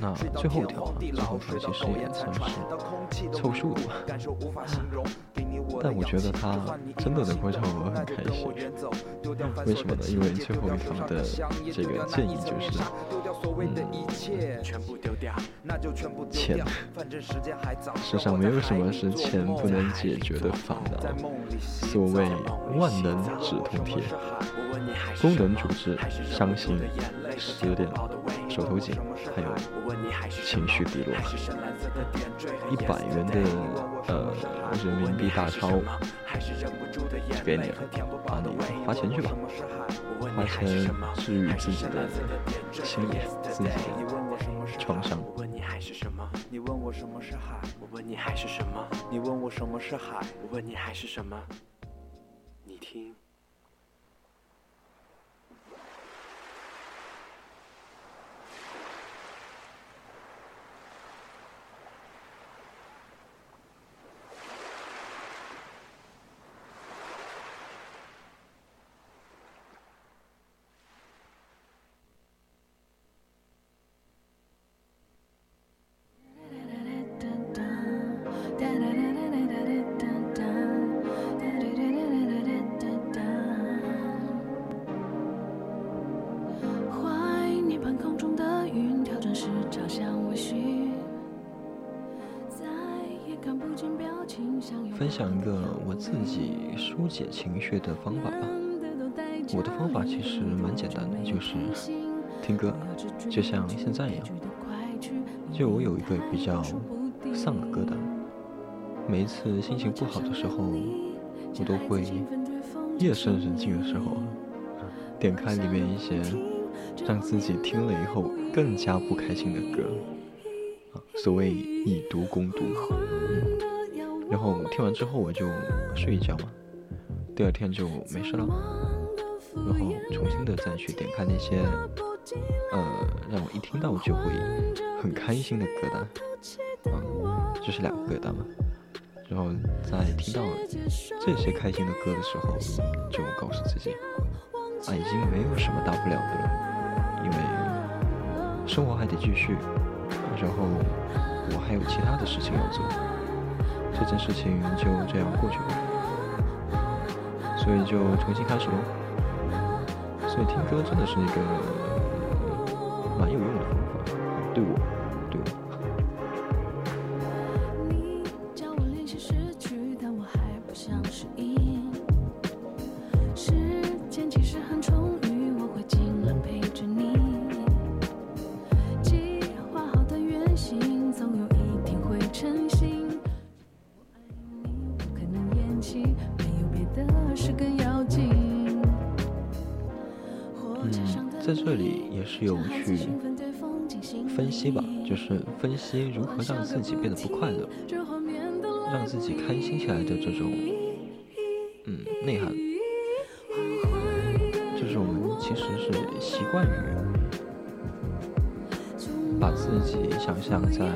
那最后一条，最后一条其实也算是凑数的吧。但我觉得他真的能够让我很开心。为什么呢？因为最后一条的这个建议就是，嗯，钱，世上没有什么是钱不能解决的烦恼。所谓万能止痛贴，功能主治伤心、失恋、手头紧，还有情绪低落。一百元的呃人民币大钞给你了，啊，你花钱去吧，花钱治愈自己的心理，自己的创伤。你问我什么是海？我问你还是什么？你问我什么是海？我问你还是什么？你听。解情绪的方法吧。我的方法其实蛮简单的，就是听歌，就像现在一样。就我有一个比较丧的歌单，每一次心情不好的时候，我都会夜深人静的时候，点开里面一些让自己听了以后更加不开心的歌。所谓以毒攻毒。然后听完之后我就睡一觉嘛，第二天就没事了。然后重新的再去点开那些，呃，让我一听到就会很开心的歌单，啊，就是两个歌单嘛。然后在听到这些开心的歌的时候，就告诉自己，啊，已经没有什么大不了的了，因为生活还得继续，然后我还有其他的事情要做，这件事情就这样过去吧，所以就重新开始喽。所以听歌真的是一个蛮有用的方法，对我。这里也是有去分析吧，就是分析如何让自己变得不快乐，让自己开心起来的这种嗯内涵，就是我们其实是习惯于把自己想象在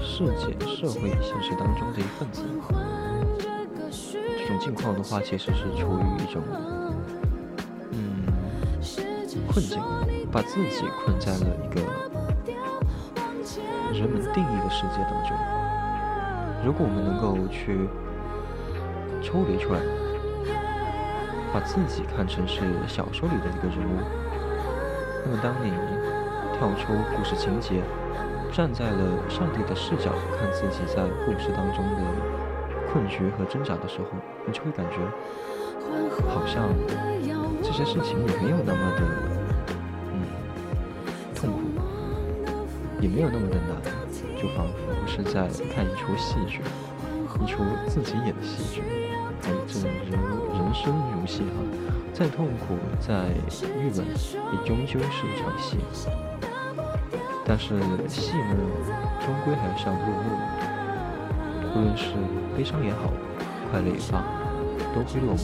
世界、社会、现实当中的一份子，这种境况的话，其实是处于一种。困境，把自己困在了一个人们定义的世界当中。如果我们能够去抽离出来，把自己看成是小说里的一个人物，那么当你跳出故事情节，站在了上帝的视角看自己在故事当中的困局和挣扎的时候，你就会感觉好像这些事情也没有那么的。也没有那么的难，就仿佛是在看一出戏剧，一出自己演的戏剧。哎，这人人生如戏哈，再痛苦，再郁闷，也终究是一场戏。但是戏呢，终归还是要落幕。无论是悲伤也好，快乐也罢，都会落幕。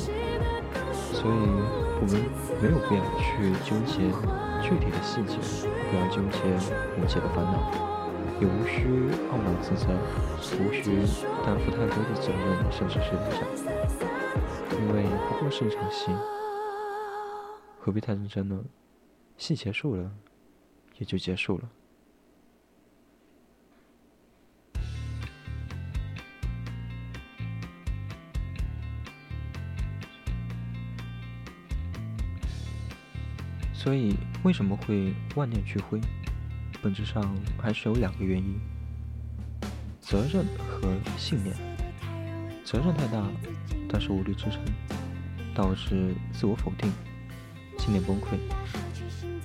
所以，我们没有必要去纠结。具体的细节，不要纠结无解的烦恼，也无需懊恼自责，无需担负太多的责任，甚至是理想，因为不过是一场戏，何必太认真呢？戏结束了，也就结束了。所以，为什么会万念俱灰？本质上还是有两个原因：责任和信念。责任太大，但是无力支撑，导致自我否定，信念崩溃。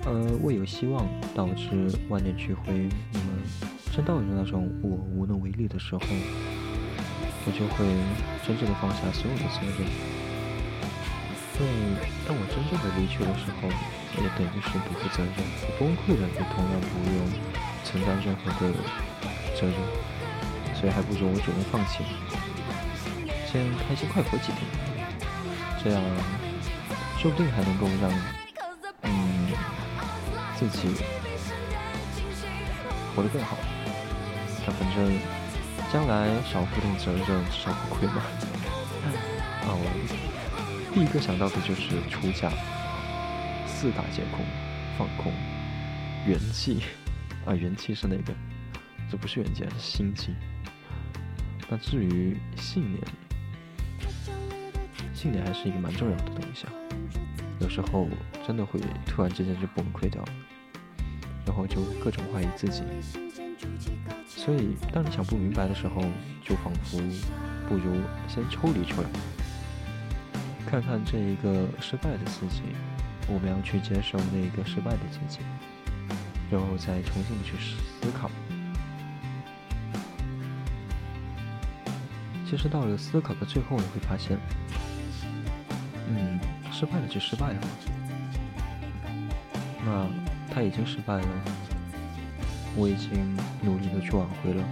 而，未有希望，导致万念俱灰。那么，真到了那种我无能为力的时候，我就会真正的放下所有的责任。因为当我真正的离去的时候，也等于是不负责任。我崩溃了，也同样不用承担任何的责任，所以还不如我主动放弃，先开心快活几天，这样说不定还能够让嗯自己活得更好。但反正将来少负点责任，少不亏嘛。哦。第一个想到的就是出家，四大皆空，放空，元气，啊，元气是哪个？这不是元气，是心气。那至于信念，信念还是一个蛮重要的东西啊。有时候真的会突然之间就崩溃掉，然后就各种怀疑自己。所以当你想不明白的时候，就仿佛不如先抽离出来。看看这一个失败的自己，我们要去接受那一个失败的自己，然后再重新的去思考。其实到了思考的最后，你会发现，嗯，失败了就失败了，那他已经失败了，我已经努力的去挽回了，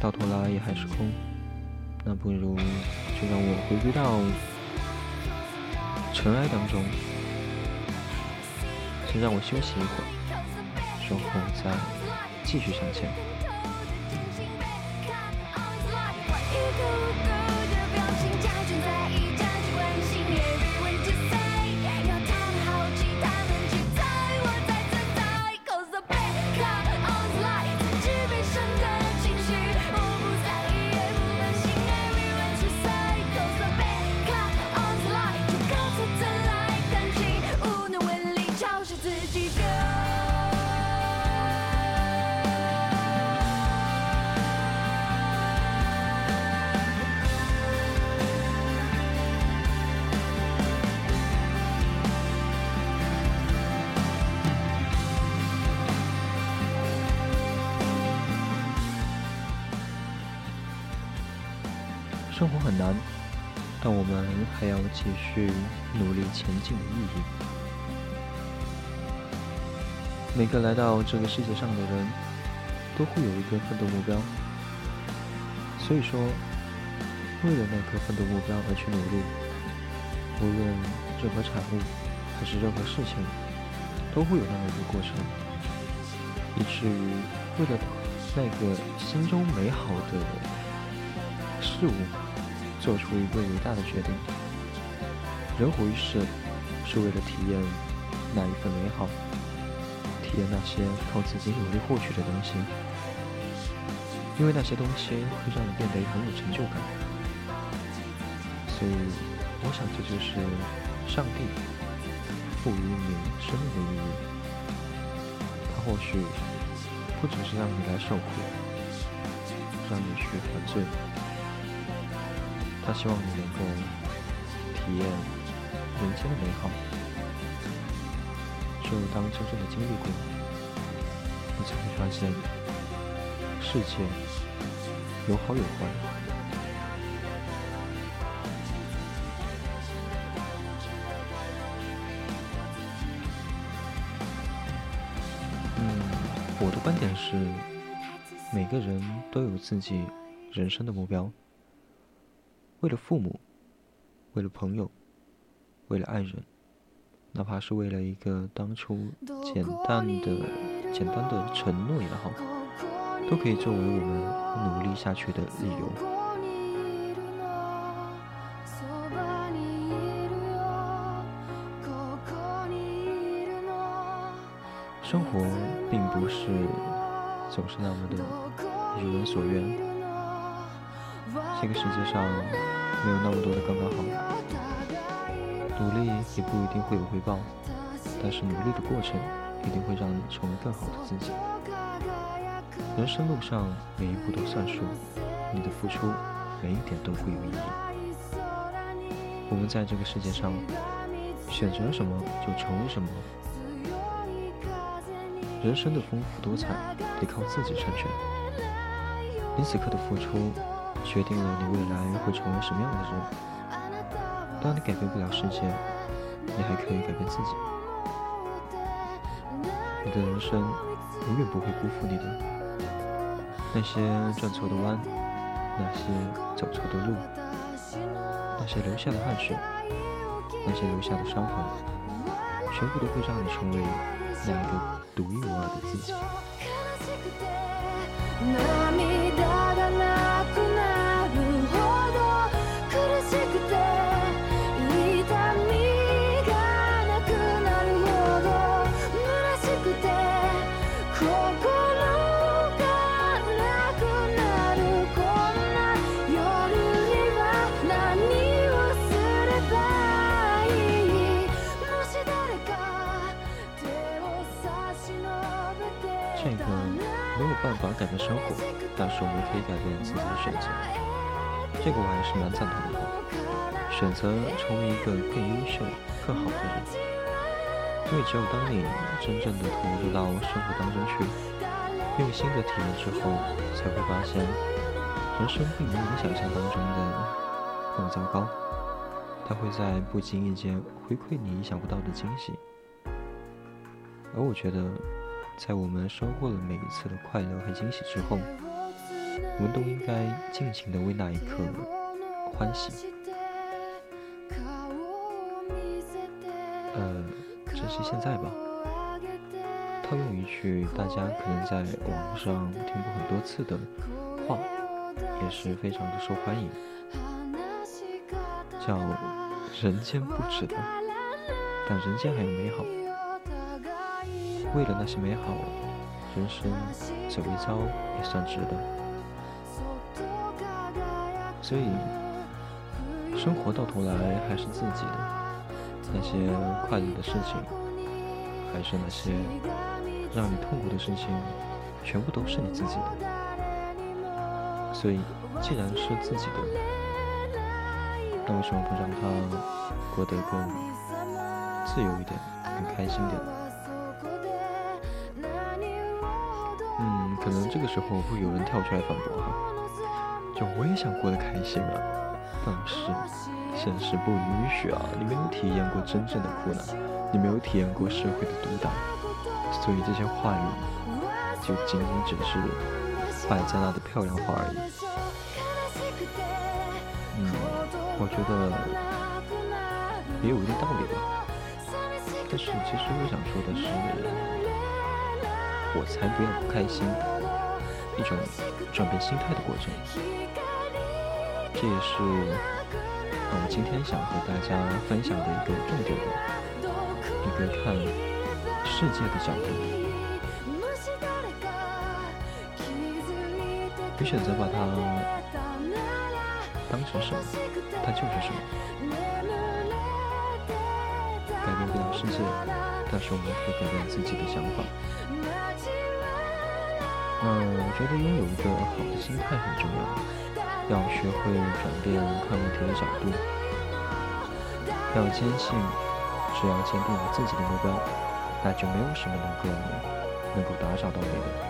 到头来也还是空。那不如就让我回归到尘埃当中，先让我休息一会儿，然后再继续向前。生活很难，但我们还要继续努力前进的意义。每个来到这个世界上的人，都会有一个奋斗目标。所以说，为了那个奋斗目标而去努力，无论任何产物还是任何事情，都会有那么一个过程，以至于为了那个心中美好的事物，做出一个伟大的决定。人活一世，是为了体验那一份美好，体验那些靠自己努力获取的东西。因为那些东西会让你变得很有成就感，所以我想这就是上帝赋予你生命的意义。他或许不只是让你来受苦，让你去犯罪，他希望你能够体验人间的美好。只有当真正的经历过，你才会发现世界。有好有坏。嗯，我的观点是，每个人都有自己人生的目标。为了父母，为了朋友，为了爱人，哪怕是为了一个当初简单的、简单的承诺也好。都可以作为我们努力下去的理由。生活并不是总是那么的如人所愿，这个世界上没有那么多的刚刚好。努力也不一定会有回报，但是努力的过程一定会让你成为更好的自己。人生路上每一步都算数，你的付出每一点都会有意义。我们在这个世界上选择什么就成为什么。人生的丰富多彩得靠自己成全。你此刻的付出决定了你未来会成为什么样的人。当你改变不了世界，你还可以改变自己。你的人生永远不会辜负你的。那些转错的弯，那些走错的路，那些流下的汗水，那些留下的伤痕，全部都会让你成为那一个独一无二的自己。改变生活，但是我们可以改变自己的选择。这个我还是蛮赞同的。选择成为一个更优秀、更好的人，因为只有当你真正的投入到生活当中去，用心的体验之后，才会发现，人生并没有你想象当中的那么糟糕。它会在不经意间回馈你意想不到的惊喜。而我觉得。在我们收获了每一次的快乐和惊喜之后，我们都应该尽情的为那一刻欢喜。呃，珍惜现在吧。套用一句大家可能在网上听过很多次的话，也是非常的受欢迎，叫“人间不值得，但人间还有美好”。为了那些美好，人生走一遭也算值得。所以，生活到头来还是自己的。那些快乐的事情，还是那些让你痛苦的事情，全部都是你自己的。所以，既然是自己的，那为什么不让他过得更自由一点，更开心点？可能这个时候会有人跳出来反驳哈，就我也想过得开心啊，但是现实不允许啊！你没有体验过真正的苦难，你没有体验过社会的毒打，所以这些话语就仅仅只是摆在那的漂亮话而已。嗯，我觉得也有一定道理吧。但是其实我想说的是，我才不要不开心，一种转变心态的过程。这也是我今天想和大家分享的一个重点的一个看世界的角度。你选择把它当成什么，它就是什么。改变不了世界，但是我们可以改变自己的想法。嗯，我觉得拥有一个好的心态很重要。要学会转变看问题的角度，要坚信，只要坚定了自己的目标，那就没有什么能够能够打扰到你的。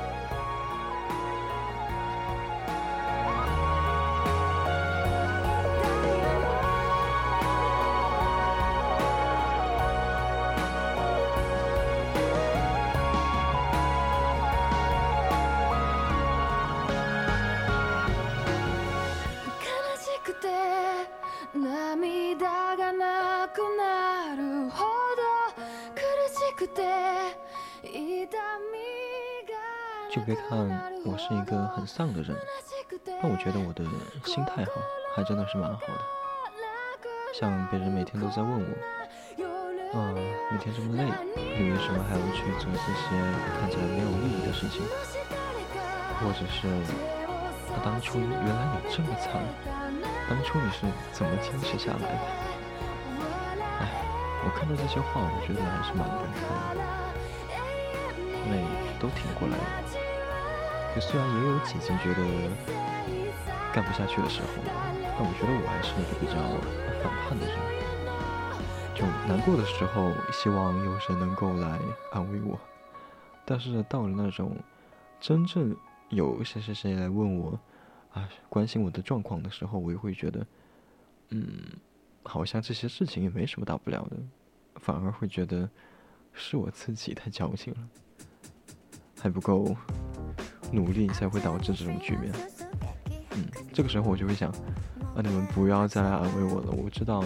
是一个很丧的人，但我觉得我的心态好，还真的是蛮好的。像别人每天都在问我，啊，每天这么累，你为什么还要去做这些看起来没有意义的事情？或者是，当初原来你这么惨，当初你是怎么坚持下来的？哎，我看到这些话，我觉得还是蛮感慨的，因为都挺过来了。虽然也有几经觉得干不下去的时候，但我觉得我还是一个比较反叛的人。就难过的时候，希望有谁能够来安慰我。但是到了那种真正有谁谁谁来问我啊，关心我的状况的时候，我也会觉得，嗯，好像这些事情也没什么大不了的，反而会觉得是我自己太矫情了，还不够。努力才会导致这种局面。嗯，这个时候我就会想，啊，你们不要再来安慰我了。我知道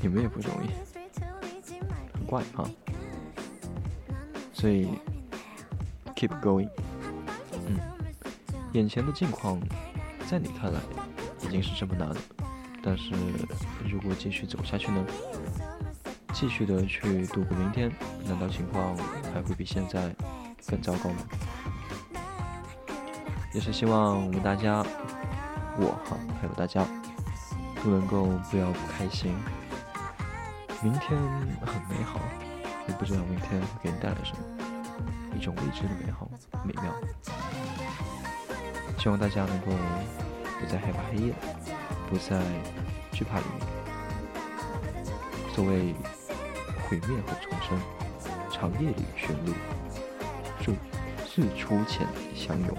你们也不容易，很怪啊。所以，keep going。嗯，眼前的境况在你看来已经是这么难了，但是如果继续走下去呢？继续的去度过明天，难道情况还会比现在更糟糕吗？也是希望我们大家，我哈，还有大家，都能够不要不开心。明天很美好，也不知道明天会给你带来什么，一种未知的美好美妙。希望大家能够不再害怕黑夜，不再惧怕黎明。所谓毁灭和重生，长夜里寻路，祝日出前相拥。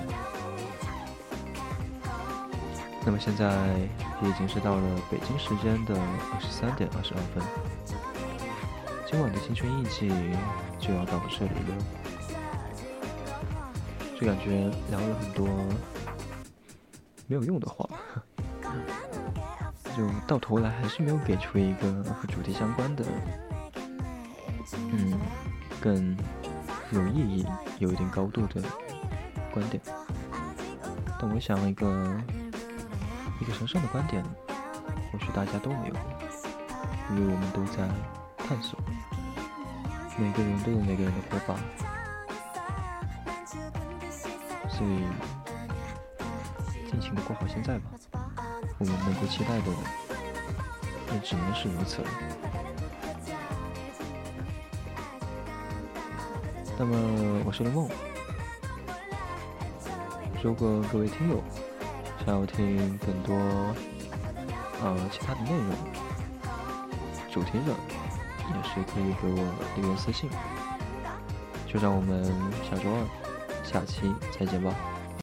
那么现在也已经是到了北京时间的二十三点二十二分，今晚的青春印记就要到这里了。就感觉聊了很多没有用的话，就到头来还是没有给出一个和主题相关的，嗯，更有意义、有一定高度的观点。但我想了一个。一个神圣的观点，或许大家都没有，因为我们都在探索。每个人都有每个人的活法，所以尽情的过好现在吧。我们能够期待的，也只能是如此了。那么，我是林梦。如果各位听友，想要听更多呃其他的内容，主题的也是可以给我留言私信。就让我们下周二下期再见吧。